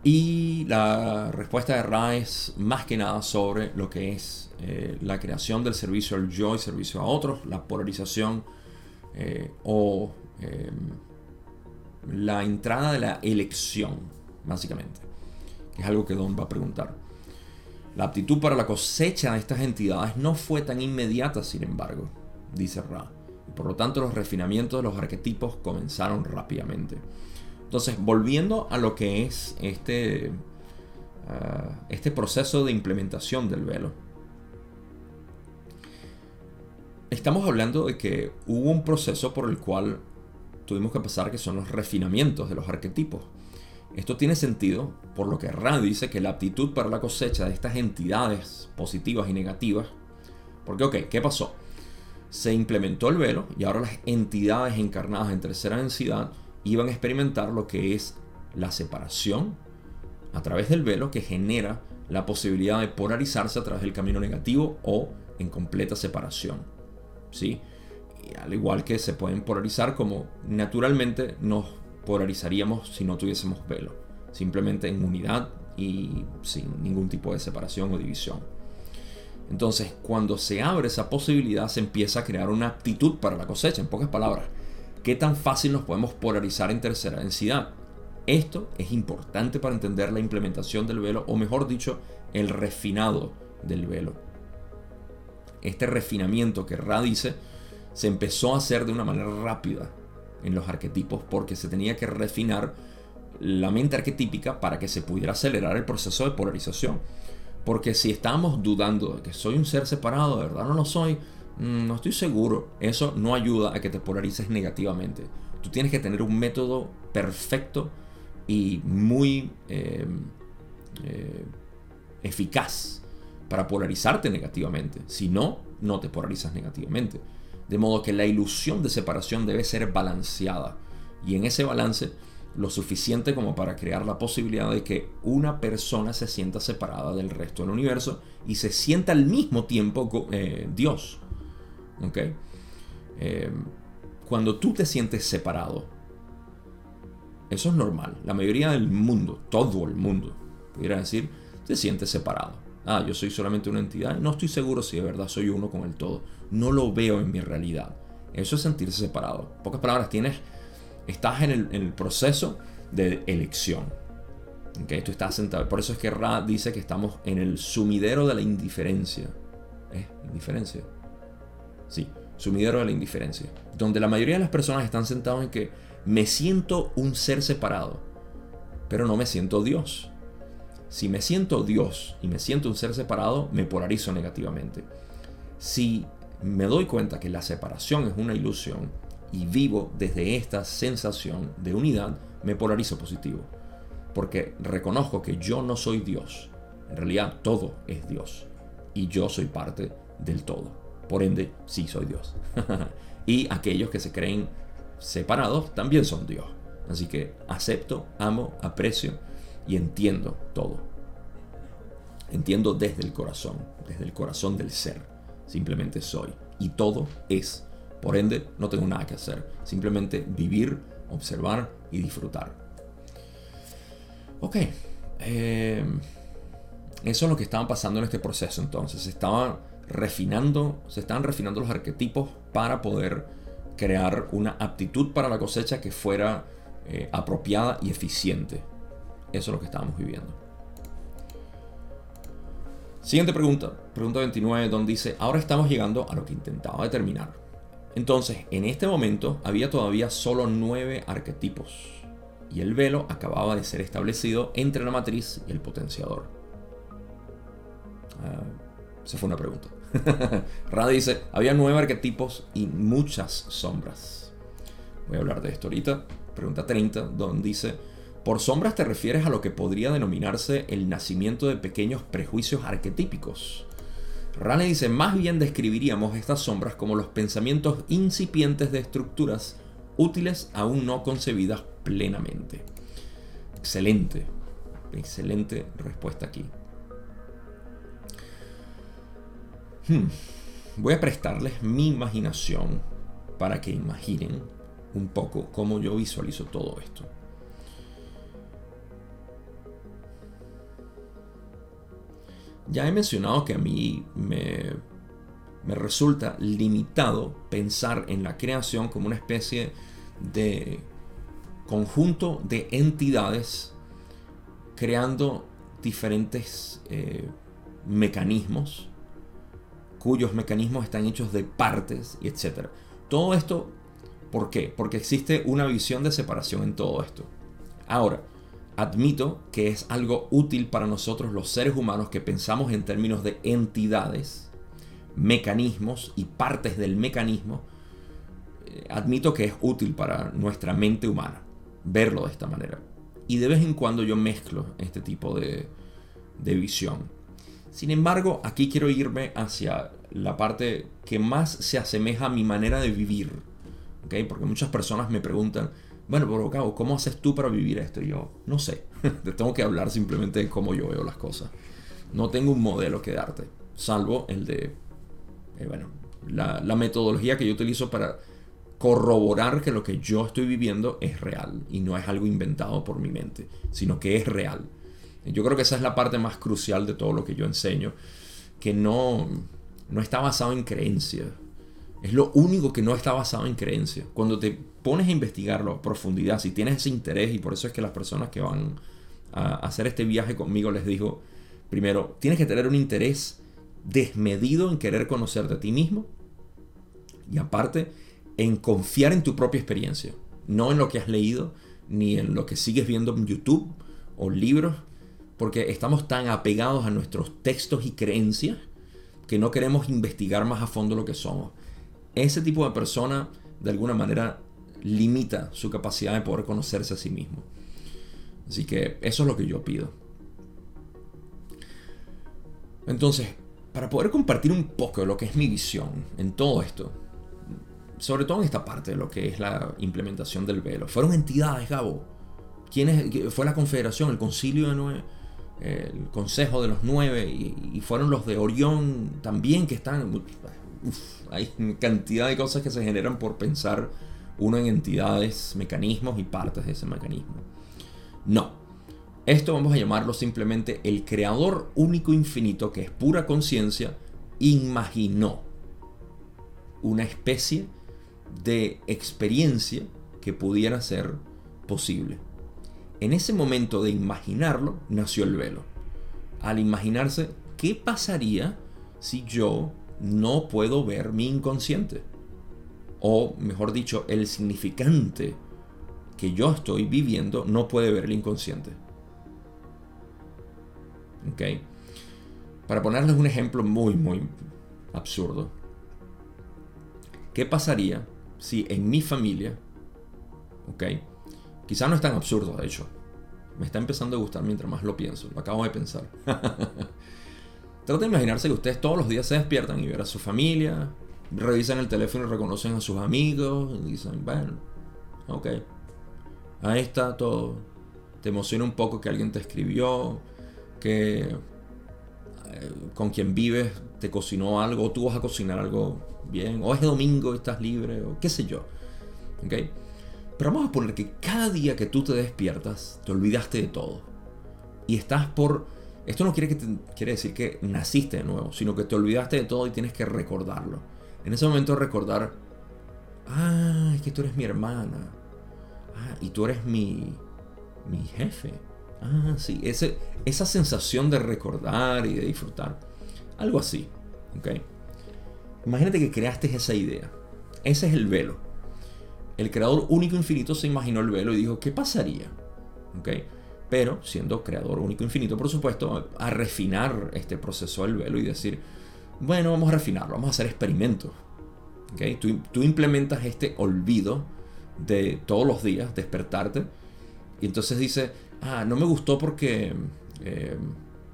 Speaker 1: Y la respuesta de Ra es más que nada sobre lo que es eh, la creación del servicio al yo y servicio a otros, la polarización eh, o la entrada de la elección, básicamente, es algo que Don va a preguntar. La aptitud para la cosecha de estas entidades no fue tan inmediata, sin embargo, dice Ra por lo tanto los refinamientos de los arquetipos comenzaron rápidamente. Entonces, volviendo a lo que es este, ah, este proceso de implementación del velo. Estamos hablando de que hubo un proceso por el cual tuvimos que pasar que son los refinamientos de los arquetipos. Esto tiene sentido por lo que Ra dice que la aptitud para la cosecha de estas entidades positivas y negativas. Porque, ok, ¿qué pasó? se implementó el velo y ahora las entidades encarnadas en tercera densidad iban a experimentar lo que es la separación a través del velo que genera la posibilidad de polarizarse a través del camino negativo o en completa separación. ¿sí? Al igual que se pueden polarizar como naturalmente nos polarizaríamos si no tuviésemos velo, simplemente en unidad y sin ningún tipo de separación o división. Entonces, cuando se abre esa posibilidad, se empieza a crear una aptitud para la cosecha. En pocas palabras, ¿qué tan fácil nos podemos polarizar en tercera densidad? Esto es importante para entender la implementación del velo, o mejor dicho, el refinado del velo. Este refinamiento que Ra dice se empezó a hacer de una manera rápida en los arquetipos porque se tenía que refinar la mente arquetípica para que se pudiera acelerar el proceso de polarización. Porque si estamos dudando de que soy un ser separado, de verdad no lo soy, mm, no estoy seguro. Eso no ayuda a que te polarices negativamente. Tú tienes que tener un método perfecto y muy em, eh, eficaz para polarizarte negativamente. Si no, no te polarizas negativamente. De modo que la ilusión de separación debe ser balanceada. Y en ese balance lo suficiente como para crear la posibilidad de que una persona se sienta separada del resto del universo y se sienta al mismo tiempo eh, Dios. ¿Ok? Eh, cuando tú te sientes separado, eso es normal. La mayoría del mundo, todo el mundo, pudiera decir, te sientes separado. Ah, yo soy solamente una entidad. No estoy seguro si de verdad soy uno con el todo. No lo veo en mi realidad. Eso es sentirse separado. En pocas palabras, tienes Estás en el, proceso de elección. ¿Okay? Tú estás sentado. Por eso es que Ra dice que estamos en el sumidero de la indiferencia. ¿Eh? ¿Indiferencia? Sí, sumidero de la indiferencia. Donde la mayoría de las personas están sentados en que me siento un ser separado, pero no me siento Dios. Si me siento Dios y me siento un ser separado, me polarizo negativamente. Si me doy cuenta que la separación es una ilusión y vivo desde esta sensación de unidad, me polarizo positivo. Porque reconozco que yo no soy Dios. En realidad todo es Dios. Y yo soy parte del todo. Por ende, sí soy Dios. y aquellos que se creen separados también son Dios. Así que acepto, amo, aprecio y entiendo todo. Entiendo desde el corazón, desde el corazón del ser. Simplemente soy. Y todo es. Por ende, no tengo nada que hacer. Simplemente vivir, observar y disfrutar. Ok. Eh, eso es lo que estaba pasando en este proceso entonces. Se estaban refinando, se estaban refinando los arquetipos para poder crear una aptitud para la cosecha que fuera eh, apropiada y eficiente. Eso es lo que estábamos viviendo. Siguiente pregunta, pregunta 29, donde dice, ahora estamos llegando a lo que intentaba determinar. Entonces, en este momento había todavía solo nueve arquetipos y el velo acababa de ser establecido entre la matriz y el potenciador. Uh, esa fue una pregunta. Rada dice, había nueve arquetipos y muchas sombras. Voy a hablar de esto ahorita. Pregunta 30, donde dice, por sombras te refieres a lo que podría denominarse el nacimiento de pequeños prejuicios arquetípicos. Rane dice, más bien describiríamos estas sombras como los pensamientos incipientes de estructuras útiles aún no concebidas plenamente. Excelente, excelente respuesta aquí. Hmm. Voy a prestarles mi imaginación para que imaginen un poco cómo yo visualizo todo esto. Ya he mencionado que a mí me, me resulta limitado pensar en la creación como una especie de conjunto de entidades creando diferentes eh, mecanismos cuyos mecanismos están hechos de partes y etc. Todo esto, ¿por qué? Porque existe una visión de separación en todo esto. Ahora, admito que es algo útil para nosotros los seres humanos que pensamos en términos de entidades, mecanismos y partes del mecanismo. Eh, admito que es útil para nuestra mente humana verlo de esta manera. Y de vez en cuando yo mezclo este tipo de, de visión. Sin embargo, aquí quiero irme hacia la parte que más se asemeja a mi manera de vivir. ¿okay? Porque muchas personas me preguntan, bueno, pero Cabo, ¿cómo haces tú para vivir esto? Y yo, no sé. Te tengo que hablar simplemente de cómo yo veo las cosas. No tengo un modelo que darte, salvo el de, eh, bueno, la, la metodología que yo utilizo para corroborar que lo que yo estoy viviendo es real y no es algo inventado por mi mente, sino que es real. Yo creo que esa es la parte más crucial de todo lo que yo enseño, que no, no está basado en creencia. Es lo único que no está basado en creencia. Cuando te pones a investigarlo a profundidad, si tienes ese interés, y por eso es que las personas que van a hacer este viaje conmigo les digo, primero, tienes que tener un interés desmedido en querer conocerte a ti mismo. Y aparte, en confiar en tu propia experiencia, no en lo que has leído, ni en lo que sigues viendo en YouTube o libros, porque estamos tan apegados a nuestros textos y creencias que no queremos investigar más a fondo lo que somos. Ese tipo de persona, de alguna manera, limita su capacidad de poder conocerse a sí mismo. Así que eso es lo que yo pido. Entonces, para poder compartir un poco lo que es mi visión en todo esto, sobre todo en esta parte de lo que es la implementación del velo, fueron entidades, Gabo. ¿Quién fue la confederación, el concilio de Nueve? el Consejo de los Nueve y, fueron los de Orión también que están... hay cantidad de cosas que se generan por pensar uno en entidades, mecanismos y partes de ese mecanismo. No, esto vamos a llamarlo simplemente el creador único infinito que es pura conciencia, imaginó una especie de experiencia que pudiera ser posible. En ese momento de imaginarlo, nació el velo. Al imaginarse, ¿qué pasaría si yo no puedo ver mi inconsciente? O, mejor dicho, el significante que yo estoy viviendo no puede ver el inconsciente. ¿Ok? Para ponerles un ejemplo muy, muy absurdo. ¿qué pasaría si en mi familia, ok, quizás no es tan absurdo de hecho, me está empezando a gustar mientras más lo pienso, lo acabo de pensar. Trata de imaginarse que ustedes todos los días se despiertan y ver a su familia, revisan el teléfono y reconocen a sus amigos y dicen, bueno, ok, ahí está todo. Te emociona un poco que alguien te escribió, que eh, con quien vives te cocinó algo, o tú vas a cocinar algo bien, o es domingo y estás libre, o qué sé yo. ¿Ok? Pero vamos a poner que cada día que tú te despiertas, te olvidaste de todo. Y estás por... Esto no quiere, que quiere decir que naciste de nuevo, sino que te olvidaste de todo y tienes que recordarlo. En ese momento recordar, ah, es que tú eres mi hermana. Ah, y tú eres mi, mi jefe. Ah, sí, ese, esa sensación de recordar y de disfrutar. Algo así, ¿ok? Imagínate que creaste esa idea. Ese es el velo. El creador único infinito se imaginó el velo y dijo, ¿qué pasaría? ¿Ok? Pero, siendo creador único infinito, por supuesto, a refinar este proceso del velo y decir, bueno, vamos a refinarlo, vamos a hacer experimentos. ¿Okay? Tú, implementas este olvido de todos los días, despertarte, y entonces dice, ah, no me gustó porque, eh,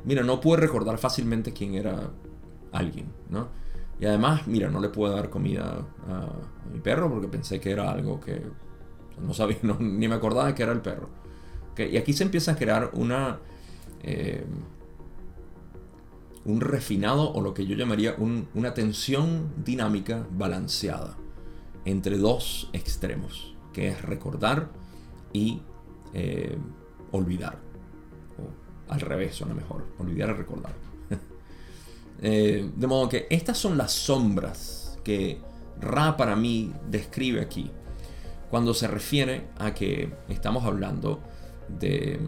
Speaker 1: mira, no pude recordar fácilmente quién era alguien, ¿no? Y además, mira, no le puedo dar comida a, mi perro porque pensé que era algo que no sabía, ni me acordaba que era el perro. Y aquí se empieza a crear una... Eh, un refinado o lo que yo llamaría una tensión dinámica balanceada entre dos extremos, que es recordar y eh, olvidar. O al revés, suena mejor, olvidar y recordar. Eh, de modo que estas son las sombras que Ra para mí describe aquí, cuando se refiere a que estamos hablando de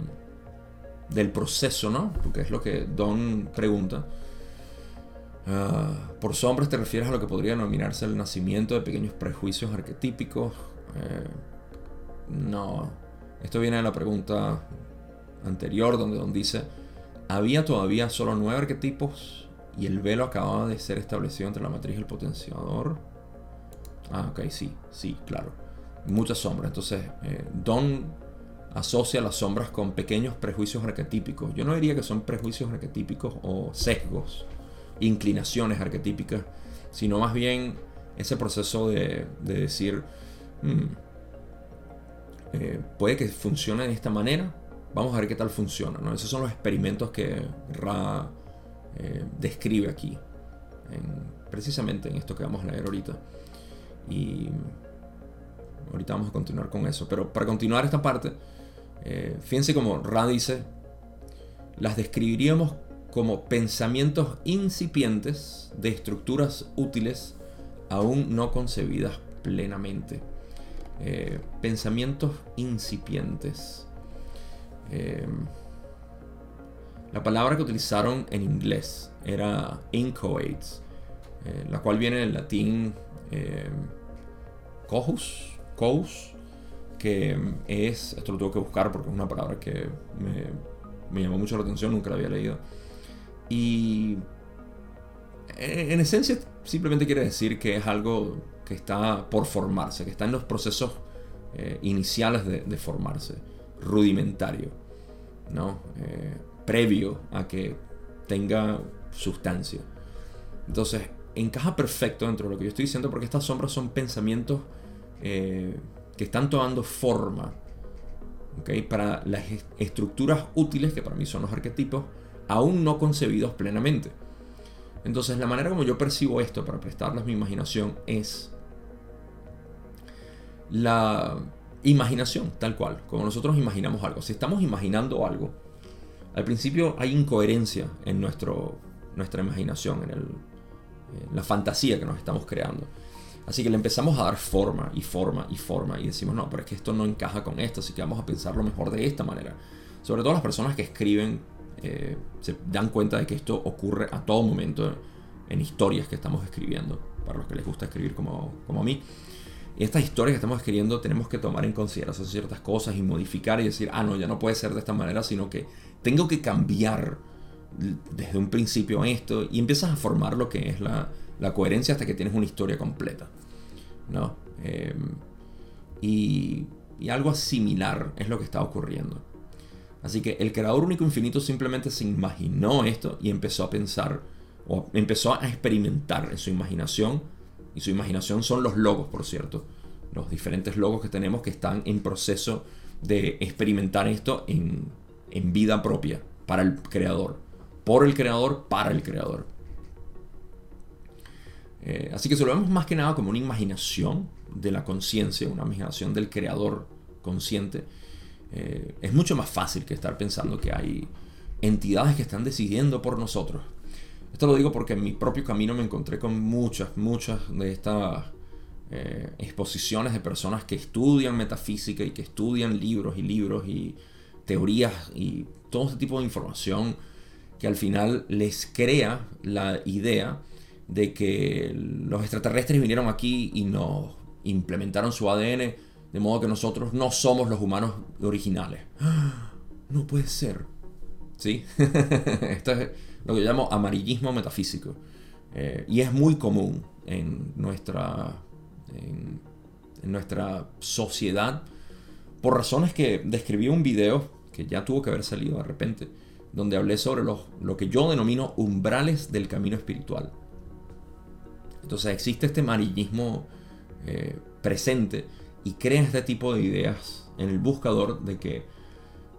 Speaker 1: del proceso, ¿no? Porque es lo que Don pregunta. Ah, por sombras te refieres a lo que podría denominarse el nacimiento de pequeños prejuicios arquetípicos. Eh, no. Esto viene de la pregunta anterior, donde Don dice: Había todavía solo nueve arquetipos y el velo acababa de ser establecido entre la matriz y el potenciador. Ah, ok, sí, sí, claro. Muchas sombras. Entonces, eh, Don asocia las sombras con pequeños prejuicios arquetípicos. Yo no diría que son prejuicios arquetípicos o sesgos, inclinaciones arquetípicas, sino más bien ese proceso de, decir, hmm, eh, puede que funcione de esta manera, vamos a ver qué tal funciona. ¿no? Esos son los experimentos que Ra eh, describe aquí, precisamente en esto que vamos a leer ahorita. Y ahorita vamos a continuar con eso. Pero para continuar esta parte, eh, fíjense como Ra dice, las describiríamos como pensamientos incipientes de estructuras útiles aún no concebidas plenamente. Eh, pensamientos incipientes. Eh, la palabra que utilizaron en inglés era inchoates, la cual viene en latín cohus, cohus, que es, esto lo tengo que buscar porque es una palabra que me, llamó mucho la atención, nunca la había leído. Y en, esencia simplemente quiere decir que es algo que está por formarse, que está en los procesos eh, iniciales de, formarse, rudimentario, ¿no? Eh, previo a que tenga sustancia. Entonces, encaja perfecto dentro de lo que yo estoy diciendo porque estas sombras son pensamientos eh, que están tomando forma para las estructuras útiles, que para mí son los arquetipos, aún no concebidos plenamente. Entonces la manera como yo percibo esto para prestarles mi imaginación es la imaginación, tal cual, como nosotros imaginamos algo. Si estamos imaginando algo, al principio hay incoherencia en nuestro, nuestra imaginación, en, en la fantasía que nos estamos creando. Así que le empezamos a dar forma y forma y forma y decimos, no, pero es que esto no encaja con esto, así que vamos a pensarlo mejor de esta manera. Sobre todo las personas que escriben eh, se dan cuenta de que esto ocurre a todo momento en historias que estamos escribiendo, para los que les gusta escribir como, como a mí. Y estas historias que estamos escribiendo tenemos que tomar en consideración ciertas cosas y modificar y decir, ah, no, ya no puede ser de esta manera, sino que tengo que cambiar desde un principio esto y empiezas a formar lo que es la, la coherencia hasta que tienes una historia completa. ¿no? Y, y algo similar es lo que está ocurriendo. Así que el creador único infinito simplemente se imaginó esto y empezó a pensar, o empezó a experimentar en su imaginación. Y su imaginación son los logos, por cierto. Los diferentes logos que tenemos que están en proceso de experimentar esto en, en vida propia, para el creador. Por el creador, para el creador. Eh, así que se lo vemos más que nada como una imaginación de la conciencia, una imaginación del creador consciente eh, es mucho más fácil que estar pensando que hay entidades que están decidiendo por nosotros. Esto lo digo porque en mi propio camino me encontré con muchas, muchas de estas eh, exposiciones de personas que estudian metafísica y que estudian libros y libros y teorías y todo este tipo de información que al final les crea la idea de que los extraterrestres vinieron aquí y nos implementaron su ADN de modo que nosotros no somos los humanos originales. No puede ser. ¿Sí? Esto es lo que yo llamo amarillismo metafísico. Eh, y es muy común en nuestra, en, nuestra sociedad por razones que describí un video que ya tuvo que haber salido de repente, donde hablé sobre los, lo que yo denomino umbrales del camino espiritual. Entonces existe este amarillismo eh, presente y crea este tipo de ideas en el buscador de que,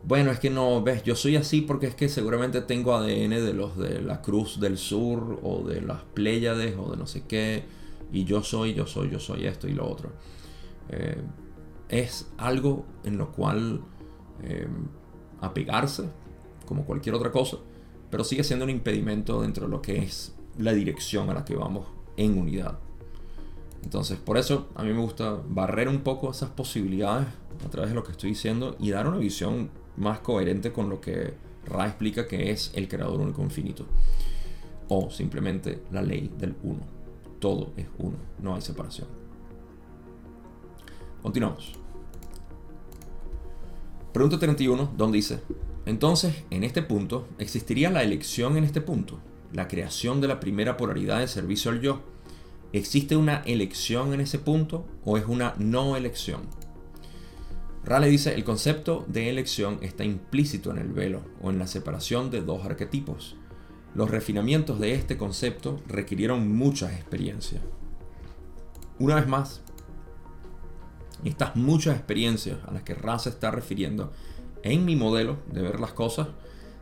Speaker 1: bueno, es que no, ves, yo soy así porque es que seguramente tengo ADN de los de la Cruz del Sur o de las Pléyades o de no sé qué, y yo soy, yo soy, yo soy esto y lo otro. Eh, es algo en lo cual eh, apegarse, como cualquier otra cosa, pero sigue siendo un impedimento dentro de lo que es la dirección a la que vamos en unidad. Entonces, por eso a mí me gusta barrer un poco esas posibilidades a través de lo que estoy diciendo y dar una visión más coherente con lo que Ra explica que es el creador único infinito. O simplemente la ley del uno. Todo es uno, no hay separación. Continuamos. Pregunta 31, donde dice, entonces, en este punto, ¿existiría la elección en este punto? La creación de la primera polaridad de servicio al yo ¿Existe una elección en ese punto o es una no elección? Raleigh dice, el concepto de elección está implícito en el velo o en la separación de dos arquetipos. Los refinamientos de este concepto requirieron muchas experiencias. Una vez más, estas muchas experiencias a las que Ra se está refiriendo en mi modelo de ver las cosas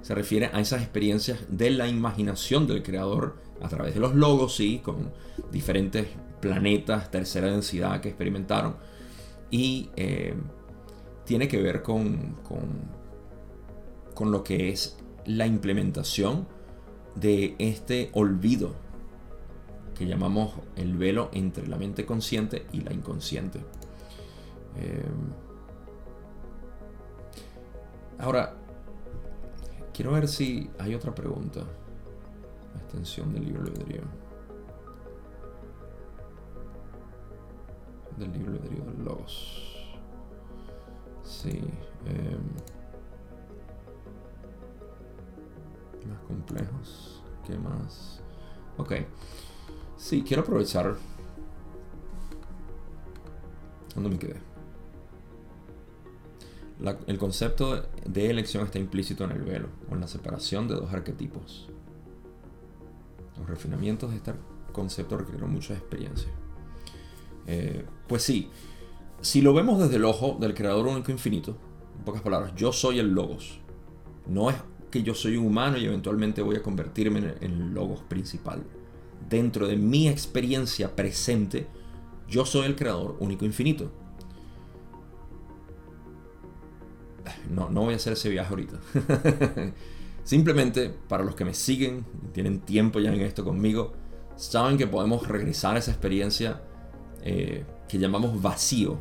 Speaker 1: se refiere a esas experiencias de la imaginación del creador a través de los logos, sí, con diferentes planetas, tercera densidad que experimentaron. Y eh, tiene que ver con, con, lo que es la implementación de este olvido que llamamos el velo entre la mente consciente y la inconsciente. Eh, ahora, quiero ver si hay otra pregunta extensión del libro albedrío. Del libro albedrío de Logos. Sí. Em, más complejos. ¿Qué más? Ok. Sí, quiero aprovechar. ¿Dónde me quedé? El concepto de elección está implícito en el velo, o en la separación de dos arquetipos. Los refinamientos de este concepto requieren mucha experiencia. Eh, pues sí, si lo vemos desde el ojo del creador único infinito, en pocas palabras, yo soy el logos. No es que yo soy un humano y eventualmente voy a convertirme en el logos principal. Dentro de mi experiencia presente, yo soy el creador único infinito. No, no voy a hacer ese viaje ahorita. Simplemente para los que me siguen, tienen tiempo ya en esto conmigo, saben que podemos regresar a esa experiencia eh, que llamamos vacío,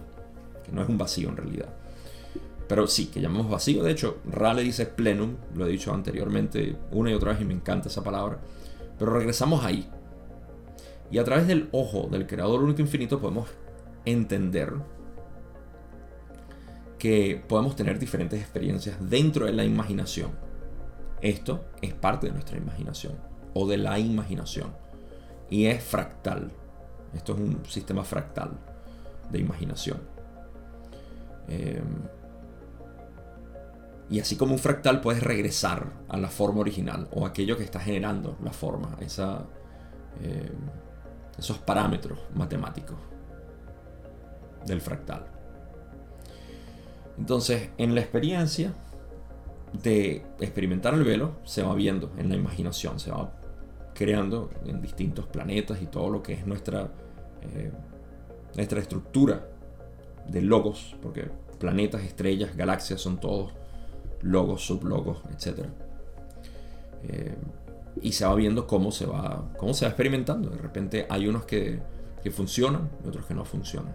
Speaker 1: que no es un vacío en realidad. Pero sí, que llamamos vacío. De hecho, Rale dice plenum, lo he dicho anteriormente una y otra vez y me encanta esa palabra. Pero regresamos ahí. Y a través del ojo del Creador Único Infinito podemos entender que podemos tener diferentes experiencias dentro de la imaginación. Esto es parte de nuestra imaginación o de la imaginación y es fractal. Esto es un sistema fractal. de imaginación. Em, y así como un fractal puedes regresar a la forma original o aquello que está generando la forma, em, esos parámetros matemáticos del fractal. Entonces, en la experiencia de experimentar el velo, se va viendo en la imaginación, se va creando en distintos planetas y todo lo que es nuestra, eh, nuestra estructura de logos, porque planetas, estrellas, galaxias son todos logos, sublogos, etc. Eh, y se va viendo cómo se va, cómo se va experimentando. De repente hay unos que, que funcionan y otros que no funcionan.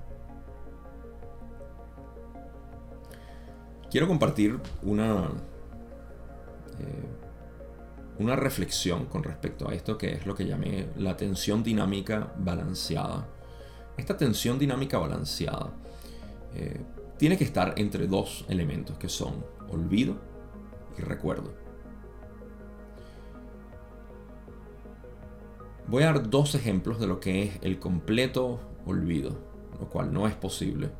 Speaker 1: Quiero compartir una, eh, una reflexión con respecto a esto que es lo que llamé la tensión dinámica balanceada. Esta tensión dinámica balanceada eh, tiene que estar entre dos elementos que son olvido y recuerdo. Voy a dar dos ejemplos de lo que es el completo olvido, lo cual no es posible,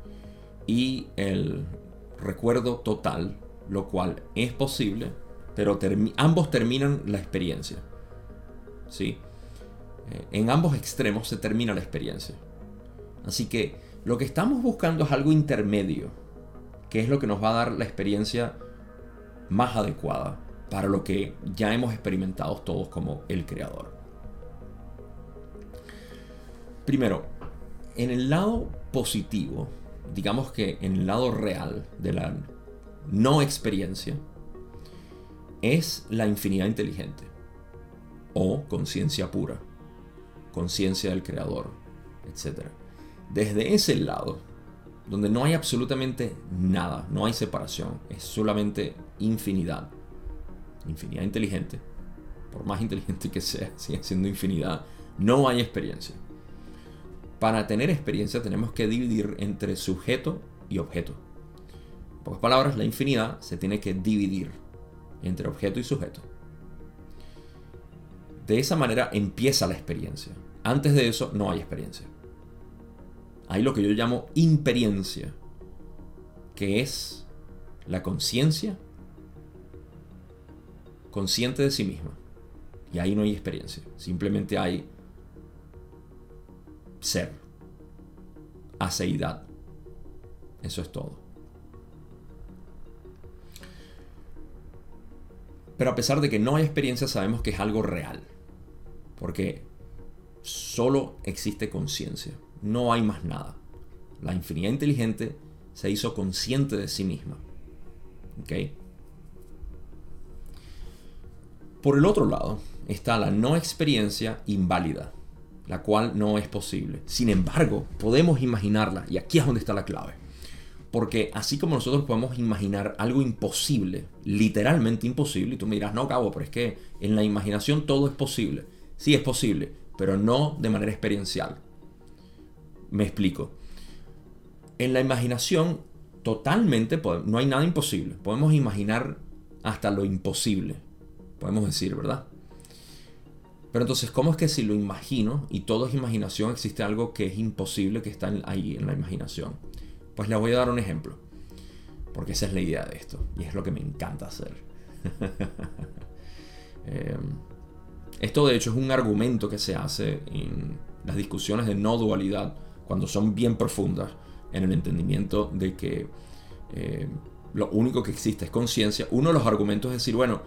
Speaker 1: y el recuerdo total, lo cual es posible, pero ambos terminan la experiencia. ¿Sí? Eh, en ambos extremos se termina la experiencia. Así que lo que estamos buscando es algo intermedio, que es lo que nos va a dar la experiencia más adecuada para lo que ya hemos experimentado todos como el creador. Primero, en el lado positivo, digamos que en el lado real de la no experiencia, es la infinidad inteligente o conciencia pura, conciencia del creador, etc. Desde ese lado, donde no hay absolutamente nada, no hay separación, es solamente infinidad, infinidad inteligente, por más inteligente que sea, sigue siendo infinidad, no hay experiencia. Para tener experiencia tenemos que dividir entre sujeto y objeto. En pocas palabras, la infinidad se tiene que dividir entre objeto y sujeto. De esa manera empieza la experiencia. Antes de eso no hay experiencia. Hay lo que yo llamo imperiencia, que es la conciencia consciente de sí misma. Y ahí no hay experiencia. Simplemente hay ser, aceidad. Eso es todo. Pero a pesar de que no hay experiencia, sabemos que es algo real. Porque solo existe conciencia. No hay más nada. La infinidad inteligente se hizo consciente de sí misma. Por el otro lado está la no experiencia inválida la cual no es posible. Sin embargo, podemos imaginarla, y aquí es donde está la clave. Porque así como nosotros podemos imaginar algo imposible, literalmente imposible, y tú me dirás, no, Cabo, pero es que en la imaginación todo es posible. Sí es posible, pero no de manera experiencial. Me explico. En la imaginación totalmente no hay nada imposible. Podemos imaginar hasta lo imposible. Podemos decir, ¿verdad? Pero entonces, ¿cómo es que si lo imagino y todo es imaginación, existe algo que es imposible que está ahí en la imaginación? Pues le voy a dar un ejemplo. Porque esa es la idea de esto. Y es lo que me encanta hacer. Em, esto de hecho es un argumento que se hace en las discusiones de no dualidad cuando son bien profundas en el entendimiento de que eh, lo único que existe es conciencia. Uno de los argumentos es decir, bueno,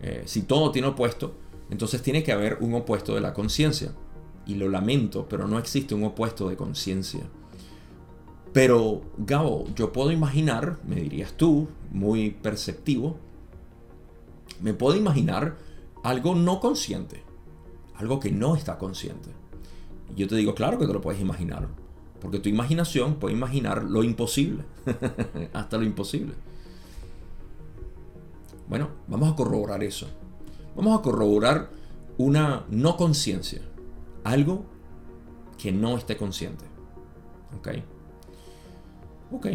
Speaker 1: eh, si todo tiene opuesto, entonces tiene que haber un opuesto de la conciencia. Y lo lamento, pero no existe un opuesto de conciencia. Pero, Gabo, yo puedo imaginar, me dirías tú, muy perceptivo, me puedo imaginar algo no consciente, algo que no está consciente. Y yo te digo, claro que te lo puedes imaginar, porque tu imaginación puede imaginar lo imposible, hasta lo imposible. Bueno, vamos a corroborar eso. Vamos a corroborar una no conciencia, algo que no esté consciente. ¿Ok? Ok.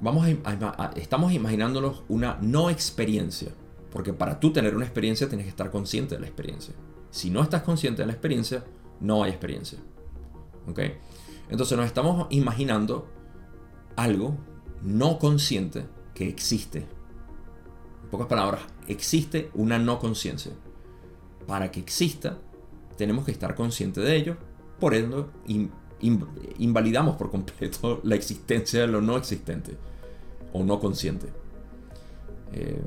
Speaker 1: Vamos a, estamos imaginándonos una no experiencia. Porque para tú tener una experiencia tienes que estar consciente de la experiencia. Si no estás consciente de la experiencia, no hay experiencia. ¿Ok? Entonces nos estamos imaginando algo no consciente que existe. Pocas palabras, existe una no conciencia. Para que exista, tenemos que estar conscientes de ello. Por ende, invalidamos por completo la existencia de lo no existente o no consciente. Eh,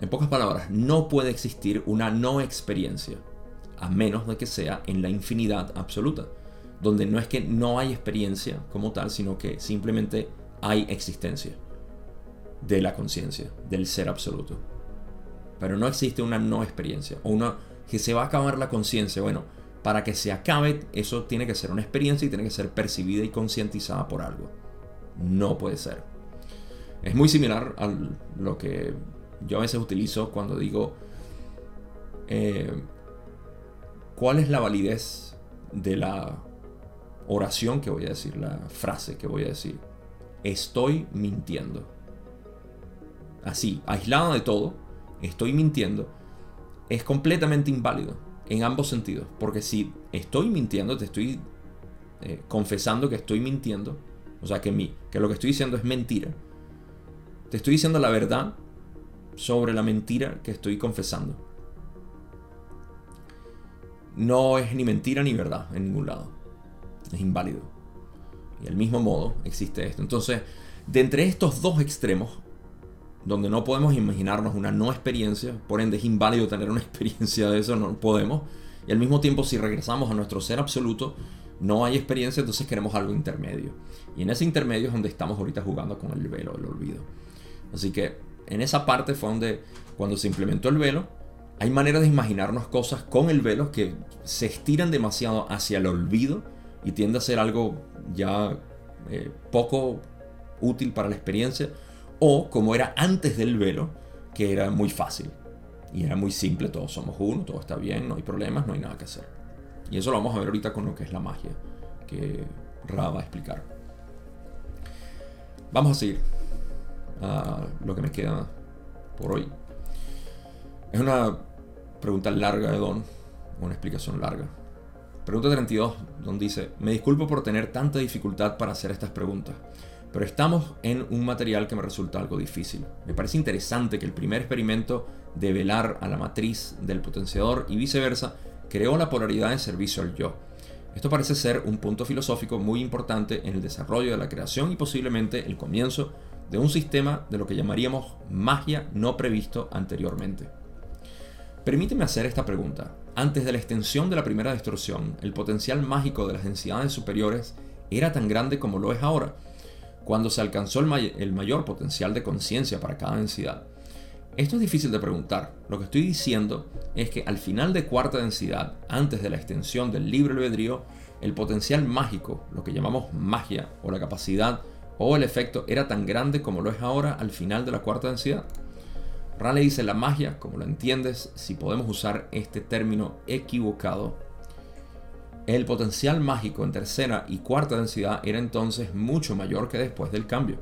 Speaker 1: en pocas palabras, no puede existir una no experiencia, a menos de que sea en la infinidad absoluta, donde no es que no hay experiencia como tal, sino que simplemente hay existencia de la conciencia, del ser absoluto. Pero no existe una no experiencia, o una que se va a acabar la conciencia. Bueno, para que se acabe, eso tiene que ser una experiencia y tiene que ser percibida y concientizada por algo. No puede ser. Es muy similar a lo que yo a veces utilizo cuando digo eh, cuál es la validez de la oración que voy a decir, la frase que voy a decir. Estoy mintiendo. Así, aislado de todo, estoy mintiendo, es completamente inválido en ambos sentidos. Porque si estoy mintiendo, te estoy eh, confesando que estoy mintiendo, o sea, que, mi, que lo que estoy diciendo es mentira, te estoy diciendo la verdad sobre la mentira que estoy confesando. No es ni mentira ni verdad en ningún lado. Es inválido. Y del mismo modo existe esto. Entonces, de entre estos dos extremos, donde no podemos imaginarnos una no experiencia, por ende es inválido tener una experiencia de eso, no podemos. Y al mismo tiempo, si regresamos a nuestro ser absoluto, no hay experiencia, entonces queremos algo intermedio. Y en ese intermedio es donde estamos ahorita jugando con el velo del olvido. Así que en esa parte fue donde, cuando se implementó el velo, hay maneras de imaginarnos cosas con el velo que se estiran demasiado hacia el olvido y tiende a ser algo ya eh, poco útil para la experiencia o como era antes del velo, que era muy fácil. Y era muy simple, todos somos uno, todo está bien, no hay problemas, no hay nada que hacer. Y eso lo vamos a ver ahorita con lo que es la magia, que Ra va a explicar. Vamos a seguir a lo que me queda por hoy. Es una pregunta larga de Don, una explicación larga. Pregunta 32, Don dice, me disculpo por tener tanta dificultad para hacer estas preguntas. Pero estamos en un material que me resulta algo difícil. Me parece interesante que el primer experimento de velar a la matriz del potenciador y viceversa creó la polaridad en servicio al yo. Esto parece ser un punto filosófico muy importante en el desarrollo de la creación y posiblemente el comienzo de un sistema de lo que llamaríamos magia no previsto anteriormente. Permíteme hacer esta pregunta. Antes de la extensión de la primera distorsión, el potencial mágico de las densidades superiores era tan grande como lo es ahora, cuando se alcanzó el, mayor potencial de conciencia para cada densidad. Esto es difícil de preguntar. Lo que estoy diciendo es que al final de cuarta densidad, antes de la extensión del libre albedrío, el potencial mágico, lo que llamamos magia o la capacidad o el efecto era tan grande como lo es ahora al final de la cuarta densidad. Raleigh dice la magia, como lo entiendes, si podemos usar este término equivocado, el potencial mágico en tercera y cuarta densidad era entonces mucho mayor que después del cambio.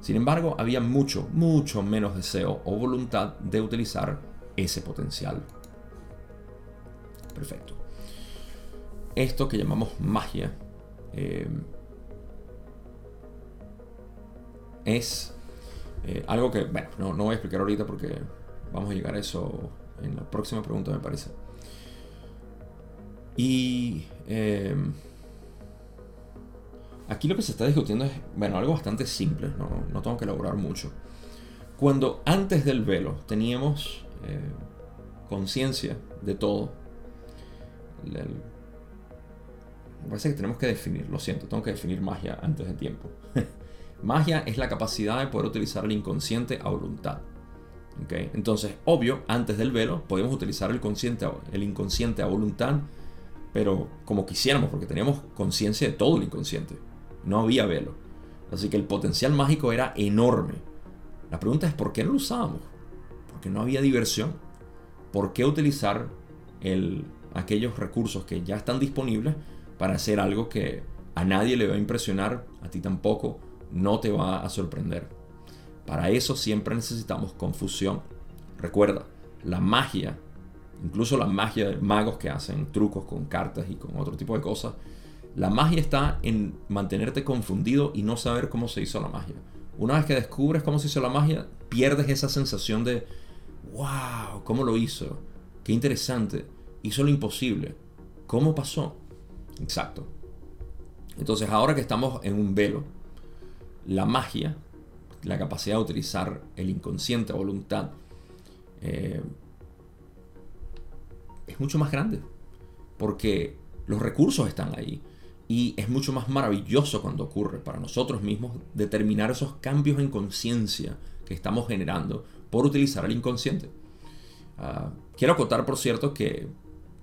Speaker 1: Sin embargo, había mucho, mucho menos deseo o voluntad de utilizar ese potencial. Perfecto. Esto que llamamos magia eh, es eh, algo que, bueno, no, no voy a explicar ahorita porque vamos a llegar a eso en la próxima pregunta, me parece. Y eh, aquí lo que se está discutiendo es, bueno, algo bastante simple, no, tengo que elaborar mucho. Cuando antes del velo teníamos eh, conciencia de todo, me parece que tenemos que definir, lo siento, tengo que definir magia antes de tiempo. magia es la capacidad de poder utilizar el inconsciente a voluntad. Entonces, obvio, antes del velo podemos utilizar el, consciente, el inconsciente a voluntad pero como quisiéramos, porque teníamos conciencia de todo el inconsciente. No había velo. Así que el potencial mágico era enorme. La pregunta es por qué no lo usábamos. Porque no había diversión. ¿Por qué utilizar el, aquellos recursos que ya están disponibles para hacer algo que a nadie le va a impresionar, a ti tampoco, no te va a sorprender? Para eso siempre necesitamos confusión. Recuerda, la magia Incluso la magia de magos que hacen trucos con cartas y con otro tipo de cosas, La magia está en mantenerte confundido y no saber cómo se hizo la magia. Una vez que descubres cómo se hizo la magia, pierdes esa sensación de, wow, ¿cómo lo hizo? Qué interesante. Hizo lo imposible. ¿Cómo pasó? Exacto. Entonces ahora que estamos en un velo, la magia, la capacidad de utilizar el inconsciente voluntad, eh, es mucho más grande. Porque los recursos están ahí. Y es mucho más maravilloso cuando ocurre para nosotros mismos determinar esos cambios en conciencia que estamos generando por utilizar el inconsciente. Ah, quiero acotar, por cierto, que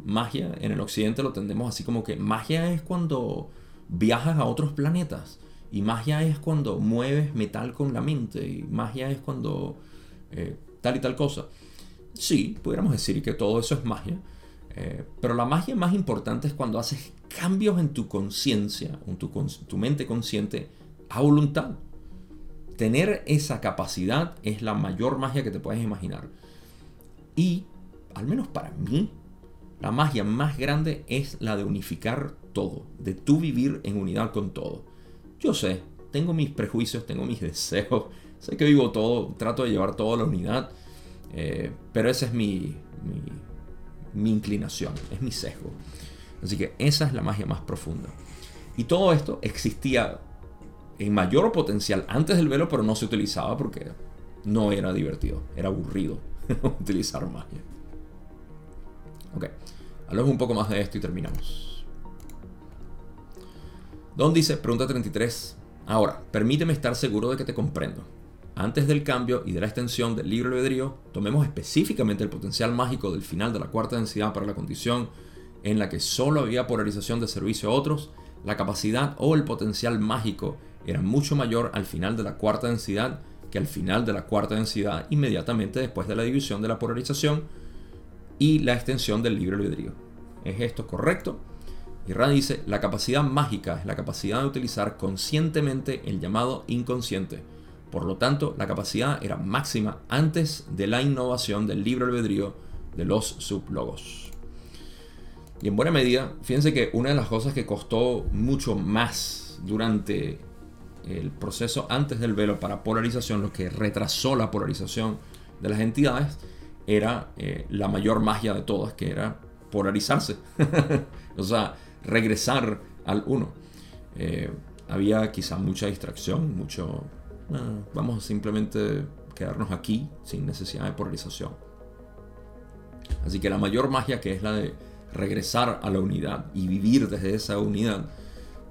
Speaker 1: magia en el occidente lo tendemos así como que magia es cuando viajas a otros planetas. Y magia es cuando mueves metal con la mente. Y magia es cuando eh, tal y tal cosa. Sí, pudiéramos decir que todo eso es magia. Eh, pero la magia más importante es cuando haces cambios en tu conciencia, en tu, mente consciente, a voluntad. Tener esa capacidad es la mayor magia que te puedes imaginar. Y, al menos para mí, la magia más grande es la de unificar todo, de tú vivir en unidad con todo. Yo sé, tengo mis prejuicios, tengo mis deseos, sé que vivo todo, trato de llevar todo a la unidad, eh, pero esa es mi inclinación, es mi sesgo. Así que esa es la magia más profunda. Y todo esto existía en mayor potencial antes del velo, pero no se utilizaba porque no era divertido, era aburrido utilizar magia. Ok, hablamos un poco más de esto y terminamos. Don dice, pregunta 33. Ahora, permíteme estar seguro de que te comprendo. Antes del cambio y de la extensión del libro albedrío, tomemos específicamente el potencial mágico del final de la cuarta densidad para la condición en la que solo había polarización de servicio a otros, la capacidad o el potencial mágico era mucho mayor al final de la cuarta densidad que al final de la cuarta densidad inmediatamente después de la división de la polarización y la extensión del libre albedrío. ¿Es esto correcto? Y dice, la capacidad mágica es la capacidad de utilizar conscientemente el llamado inconsciente por lo tanto, la capacidad era máxima antes de la innovación del libre albedrío de los sublogos. Y en buena medida, fíjense que una de las cosas que costó mucho más durante el proceso antes del velo para polarización, lo que retrasó la polarización de las entidades, era eh, la mayor magia de todas, que era polarizarse. o sea, regresar al uno. Eh, había quizá mucha distracción, mucho vamos a simplemente quedarnos aquí sin necesidad de polarización. Así que la mayor magia que es la de regresar a la unidad y vivir desde esa unidad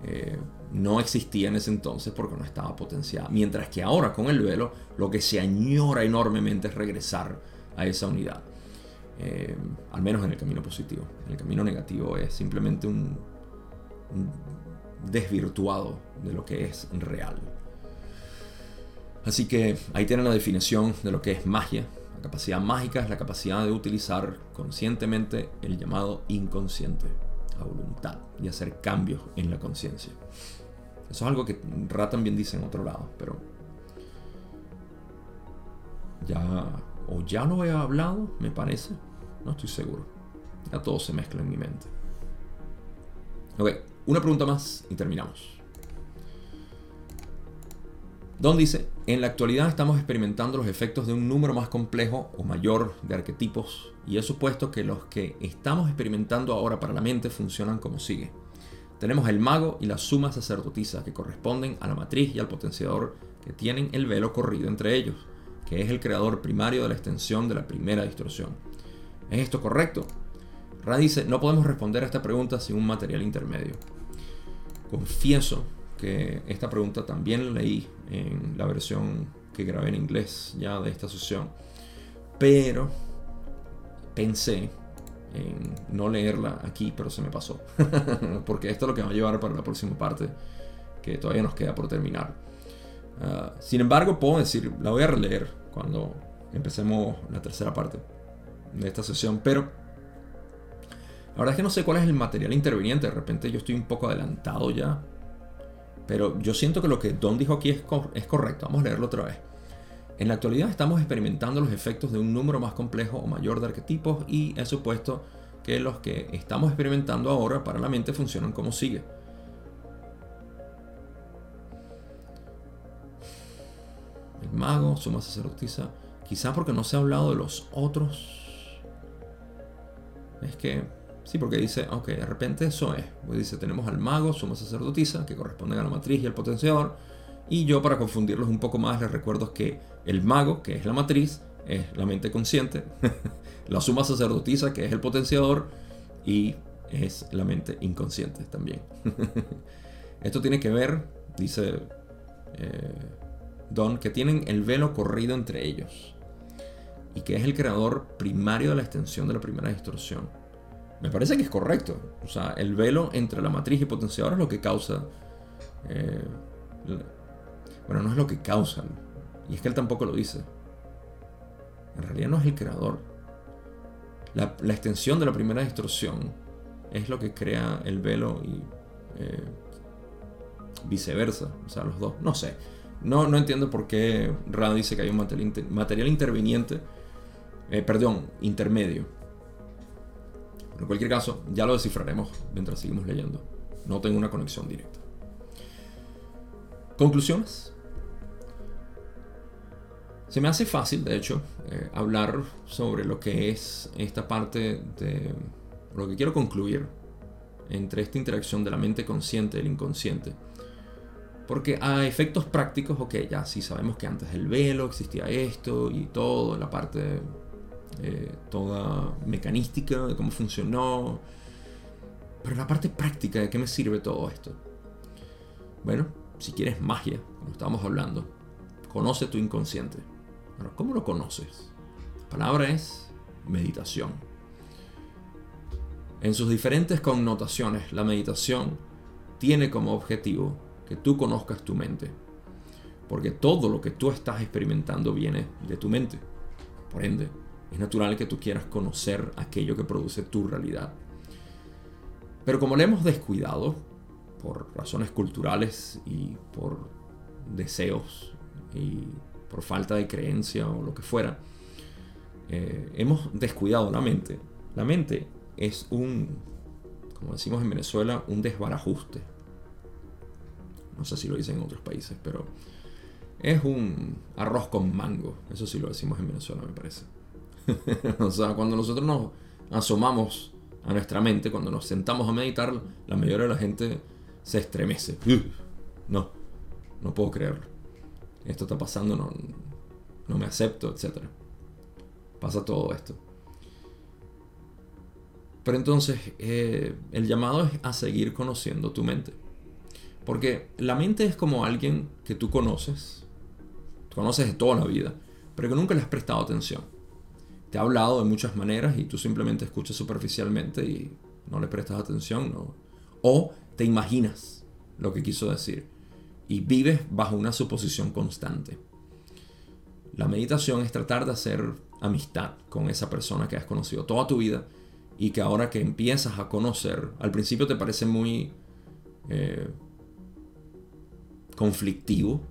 Speaker 1: eh, no existía en ese entonces porque no estaba potenciada. Mientras que ahora con el velo lo que se añora enormemente es regresar a esa unidad. Eh, al menos en el camino positivo. En el camino negativo es simplemente un desvirtuado de lo que es real. Así que ahí tienen la definición de lo que es magia. La capacidad mágica es la capacidad de utilizar conscientemente el llamado inconsciente a voluntad y hacer cambios en la conciencia. Eso es algo que Ra también dice en otro lado, pero ya o ya lo he hablado, me parece, no estoy seguro. Ya todo se mezcla en mi mente. Ok, una pregunta más y terminamos. Don dice, en la actualidad estamos experimentando los efectos de un número más complejo o mayor de arquetipos y he supuesto que los que estamos experimentando ahora para la mente funcionan como sigue. Tenemos el mago y la suma sacerdotisa que corresponden a la matriz y al potenciador que tienen el velo corrido entre ellos, que es el creador primario de la extensión de la primera distorsión. ¿Es esto correcto? Ra dice, no podemos responder a esta pregunta sin un material intermedio. Confieso que esta pregunta también la leí en la versión que grabé en inglés ya de esta sesión. Pero pensé en no leerla aquí, pero se me pasó. Porque esto es lo que va a llevar para la próxima parte, que todavía nos queda por terminar. Ah, sin embargo, puedo decir, la voy a releer cuando empecemos la tercera parte de esta sesión, pero la verdad es que no sé cuál es el material interviniente. De repente yo estoy un poco adelantado ya pero yo siento que lo que Don dijo aquí es, cor es correcto. Vamos a leerlo otra vez. En la actualidad estamos experimentando los efectos de un número más complejo o mayor de arquetipos y es supuesto que los que estamos experimentando ahora para la mente funcionan como sigue. El mago, suma sacerdotisa, quizá porque no se ha hablado de los otros. Es que sí, porque dice, ok, de repente eso es. Pues dice, tenemos al mago, suma sacerdotisa, que corresponden a la matriz y al potenciador. Y yo, para confundirlos un poco más, les recuerdo que el mago, que es la matriz, es la mente consciente. la suma sacerdotisa, que es el potenciador. Y es la mente inconsciente también. Esto tiene que ver, dice eh, Don, que tienen el velo corrido entre ellos y que es el creador primario de la extensión de la primera distorsión. Me parece que es correcto. O sea, el velo entre la matriz y potenciador es lo que causa... Eh, bueno, no es lo que causa. Y es que él tampoco lo dice. En realidad no es el creador. La, extensión de la primera distorsión es lo que crea el velo y eh, viceversa. O sea, los dos. No sé. No, no entiendo por qué Rand dice que hay un material, interviniente. Eh, perdón, intermedio. En cualquier caso, ya lo descifraremos mientras seguimos leyendo. No tengo una conexión directa. ¿Conclusiones? Se me hace fácil, de hecho, eh, hablar sobre lo que es esta parte de lo que quiero concluir entre esta interacción de la mente consciente y el inconsciente. Porque a efectos prácticos, ok, ya sí sabemos que antes del velo existía esto y todo, la parte eh, toda mecanística de cómo funcionó. Pero la parte práctica, ¿de qué me sirve todo esto? Bueno, si quieres magia, como estábamos hablando, conoce tu inconsciente. ¿cómo lo conoces? La palabra es meditación. En sus diferentes connotaciones, la meditación tiene como objetivo que tú conozcas tu mente. Porque todo lo que tú estás experimentando viene de tu mente. Por ende, es natural que tú quieras conocer aquello que produce tu realidad. Pero como le hemos descuidado, por razones culturales y por deseos y por falta de creencia o lo que fuera, eh, hemos descuidado la mente. La mente es un, como decimos en Venezuela, un desbarajuste. No sé si lo dicen en otros países, pero es un arroz con mango. Eso sí lo decimos en Venezuela, me parece. o sea, cuando nosotros nos asomamos a nuestra mente, cuando nos sentamos a meditar, la mayoría de la gente se estremece. No, no puedo creerlo. Esto está pasando, no, no me acepto, etc. Pasa todo esto. Pero entonces, eh, el llamado es a seguir conociendo tu mente. Porque la mente es como alguien que tú conoces, conoces de toda la vida, pero que nunca le has prestado atención. Ha hablado de muchas maneras y tú simplemente escuchas superficialmente y no le prestas atención. ¿no? O te imaginas lo que quiso decir y vives bajo una suposición constante. La meditación es tratar de hacer amistad con esa persona que has conocido toda tu vida y que ahora que empiezas a conocer, al principio te parece muy eh, conflictivo,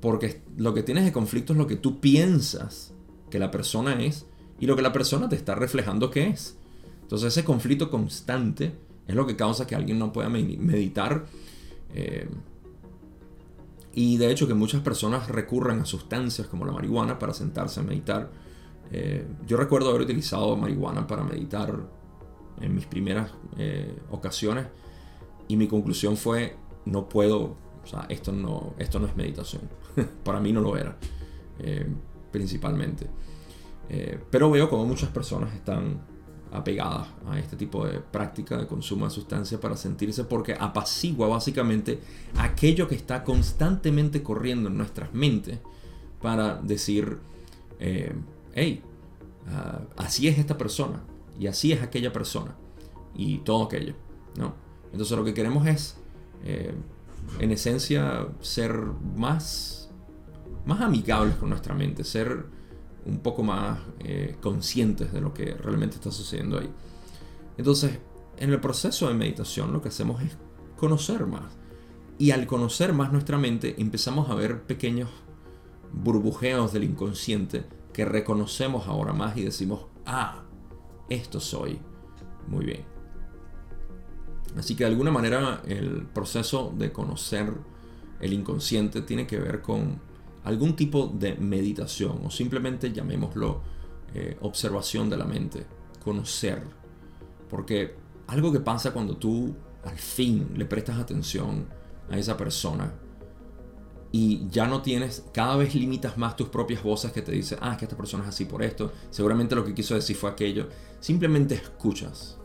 Speaker 1: porque lo que tienes de conflicto es lo que tú piensas que la persona es y lo que la persona te está reflejando que es. Entonces ese conflicto constante es lo que causa que alguien no pueda meditar. Eh, y de hecho que muchas personas recurran a sustancias como la marihuana para sentarse a meditar eh, yo recuerdo haber utilizado marihuana para meditar en mis primeras eh, ocasiones y mi conclusión fue, no puedo, o sea, esto no, esto no es meditación. para mí no lo era, eh, pero veo como muchas personas están apegadas a este tipo de práctica de consumo de sustancias para sentirse porque apacigua básicamente aquello que está constantemente corriendo en nuestras mentes para decir hey, ah, así es esta persona y así es aquella persona y todo aquello, ¿no? Entonces lo que queremos es, eh, en esencia, ser más, más amigables con nuestra mente, ser un poco más eh, conscientes de lo que realmente está sucediendo ahí. Entonces, en el proceso de meditación lo que hacemos es conocer más. Y al conocer más nuestra mente empezamos a ver pequeños burbujeos del inconsciente que reconocemos ahora más y decimos, ah, esto soy. Muy bien. Así que de alguna manera el proceso de conocer el inconsciente tiene que ver con algún tipo de meditación o simplemente llamémoslo eh, observación de la mente, conocer. Porque algo que pasa cuando tú al fin le prestas atención a esa persona y ya no tienes, cada vez limitas más tus propias voces que te dicen, ah, es que esta persona es así por esto, seguramente lo que quiso decir fue aquello. Simplemente escuchas,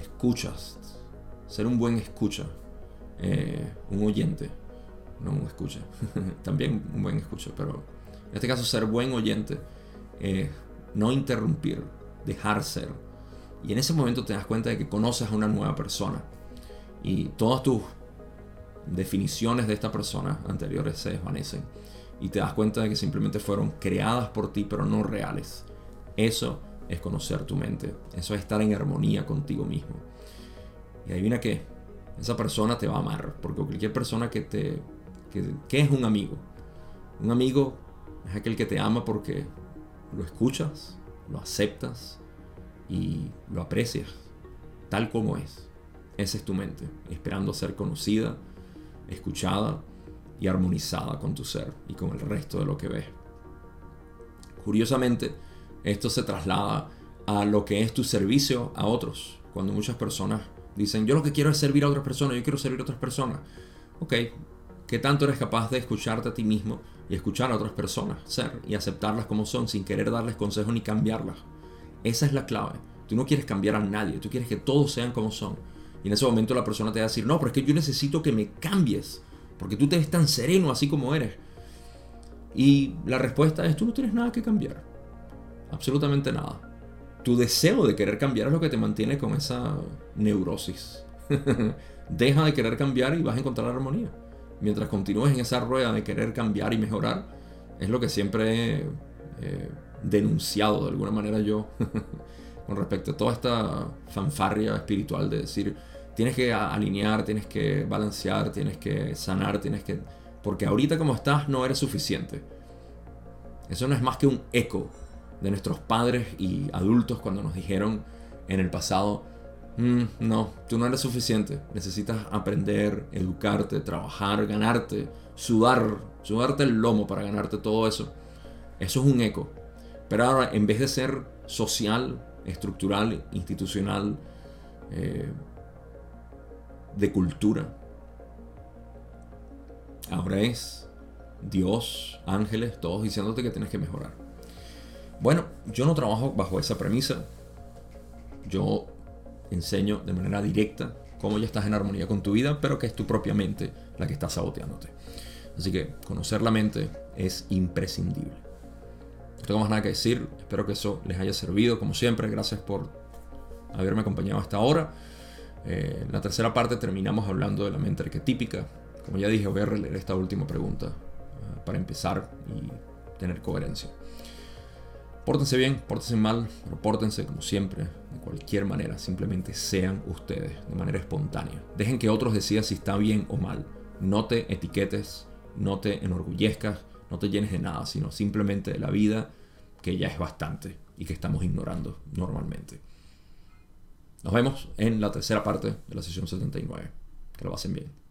Speaker 1: escuchas, ser un buen escucha, eh, un oyente, no un escucha, también un buen escucha, pero en este caso ser buen oyente, eh, no interrumpir, dejar ser. Y en ese momento te das cuenta de que conoces a una nueva persona y todas tus definiciones de esta persona anteriores se desvanecen y te das cuenta de que simplemente fueron creadas por ti pero no reales. Eso es conocer tu mente, eso es estar en armonía contigo mismo. Y adivina qué, esa persona te va a amar, porque cualquier persona que te... Que, es un amigo? Un amigo es aquel que te ama porque lo escuchas, lo aceptas y lo aprecias tal como es. Esa es tu mente, esperando ser conocida, escuchada y armonizada con tu ser y con el resto de lo que ves. Curiosamente, esto se traslada a lo que es tu servicio a otros. Cuando muchas personas dicen, yo lo que quiero es servir a otras personas, yo quiero servir a otras personas. Ok, ¿qué tanto eres capaz de escucharte a ti mismo y escuchar a otras personas, ser y aceptarlas como son sin querer darles consejos ni cambiarlas? Esa es la clave. Tú no quieres cambiar a nadie, tú quieres que todos sean como son. Y en ese momento la persona te va a decir, no, pero es que yo necesito que me cambies, porque tú te ves tan sereno así como eres. Y la respuesta es, tú no tienes nada que cambiar. Absolutamente nada. Tu deseo de querer cambiar es lo que te mantiene con esa neurosis. Deja de querer cambiar y vas a encontrar armonía. Mientras continúes en esa rueda de querer cambiar y mejorar, es lo que siempre he denunciado de alguna manera yo con respecto a toda esta fanfarria espiritual de decir, tienes que alinear, tienes que balancear, tienes que sanar, tienes que... Porque ahorita como estás no eres suficiente. Eso no es más que un eco de nuestros padres y adultos cuando nos dijeron en el pasado, mm, no, tú no eres suficiente, necesitas aprender, educarte, trabajar, ganarte, sudar, sudarte el lomo para ganarte todo eso. Eso es un eco. Pero ahora, en vez de ser social, estructural, institucional, eh, de cultura. Ahora es Dios, ángeles, todos diciéndote que tienes que mejorar. Bueno, yo no trabajo bajo esa premisa. Yo enseño de manera directa cómo ya estás en armonía con tu vida, pero que es tu propia mente la que está saboteándote. Así que conocer la mente es imprescindible. No tengo más nada que decir. Espero que eso les haya servido. Como siempre, gracias por haberme acompañado hasta ahora. Eh, en la tercera parte terminamos hablando de la mente arquetípica. Como ya dije, voy a releer esta última pregunta eh, para empezar y tener coherencia. Pórtense bien, pórtense mal, pero pórtense como siempre, de cualquier manera. Simplemente sean ustedes, de manera espontánea. Dejen que otros decidan si está bien o mal. No te etiquetes, no te enorgullezcas, no te llenes de nada, sino simplemente de la vida que ya es bastante y que estamos ignorando normalmente. Nos vemos en la tercera parte de la sesión 79. Que lo pasen bien.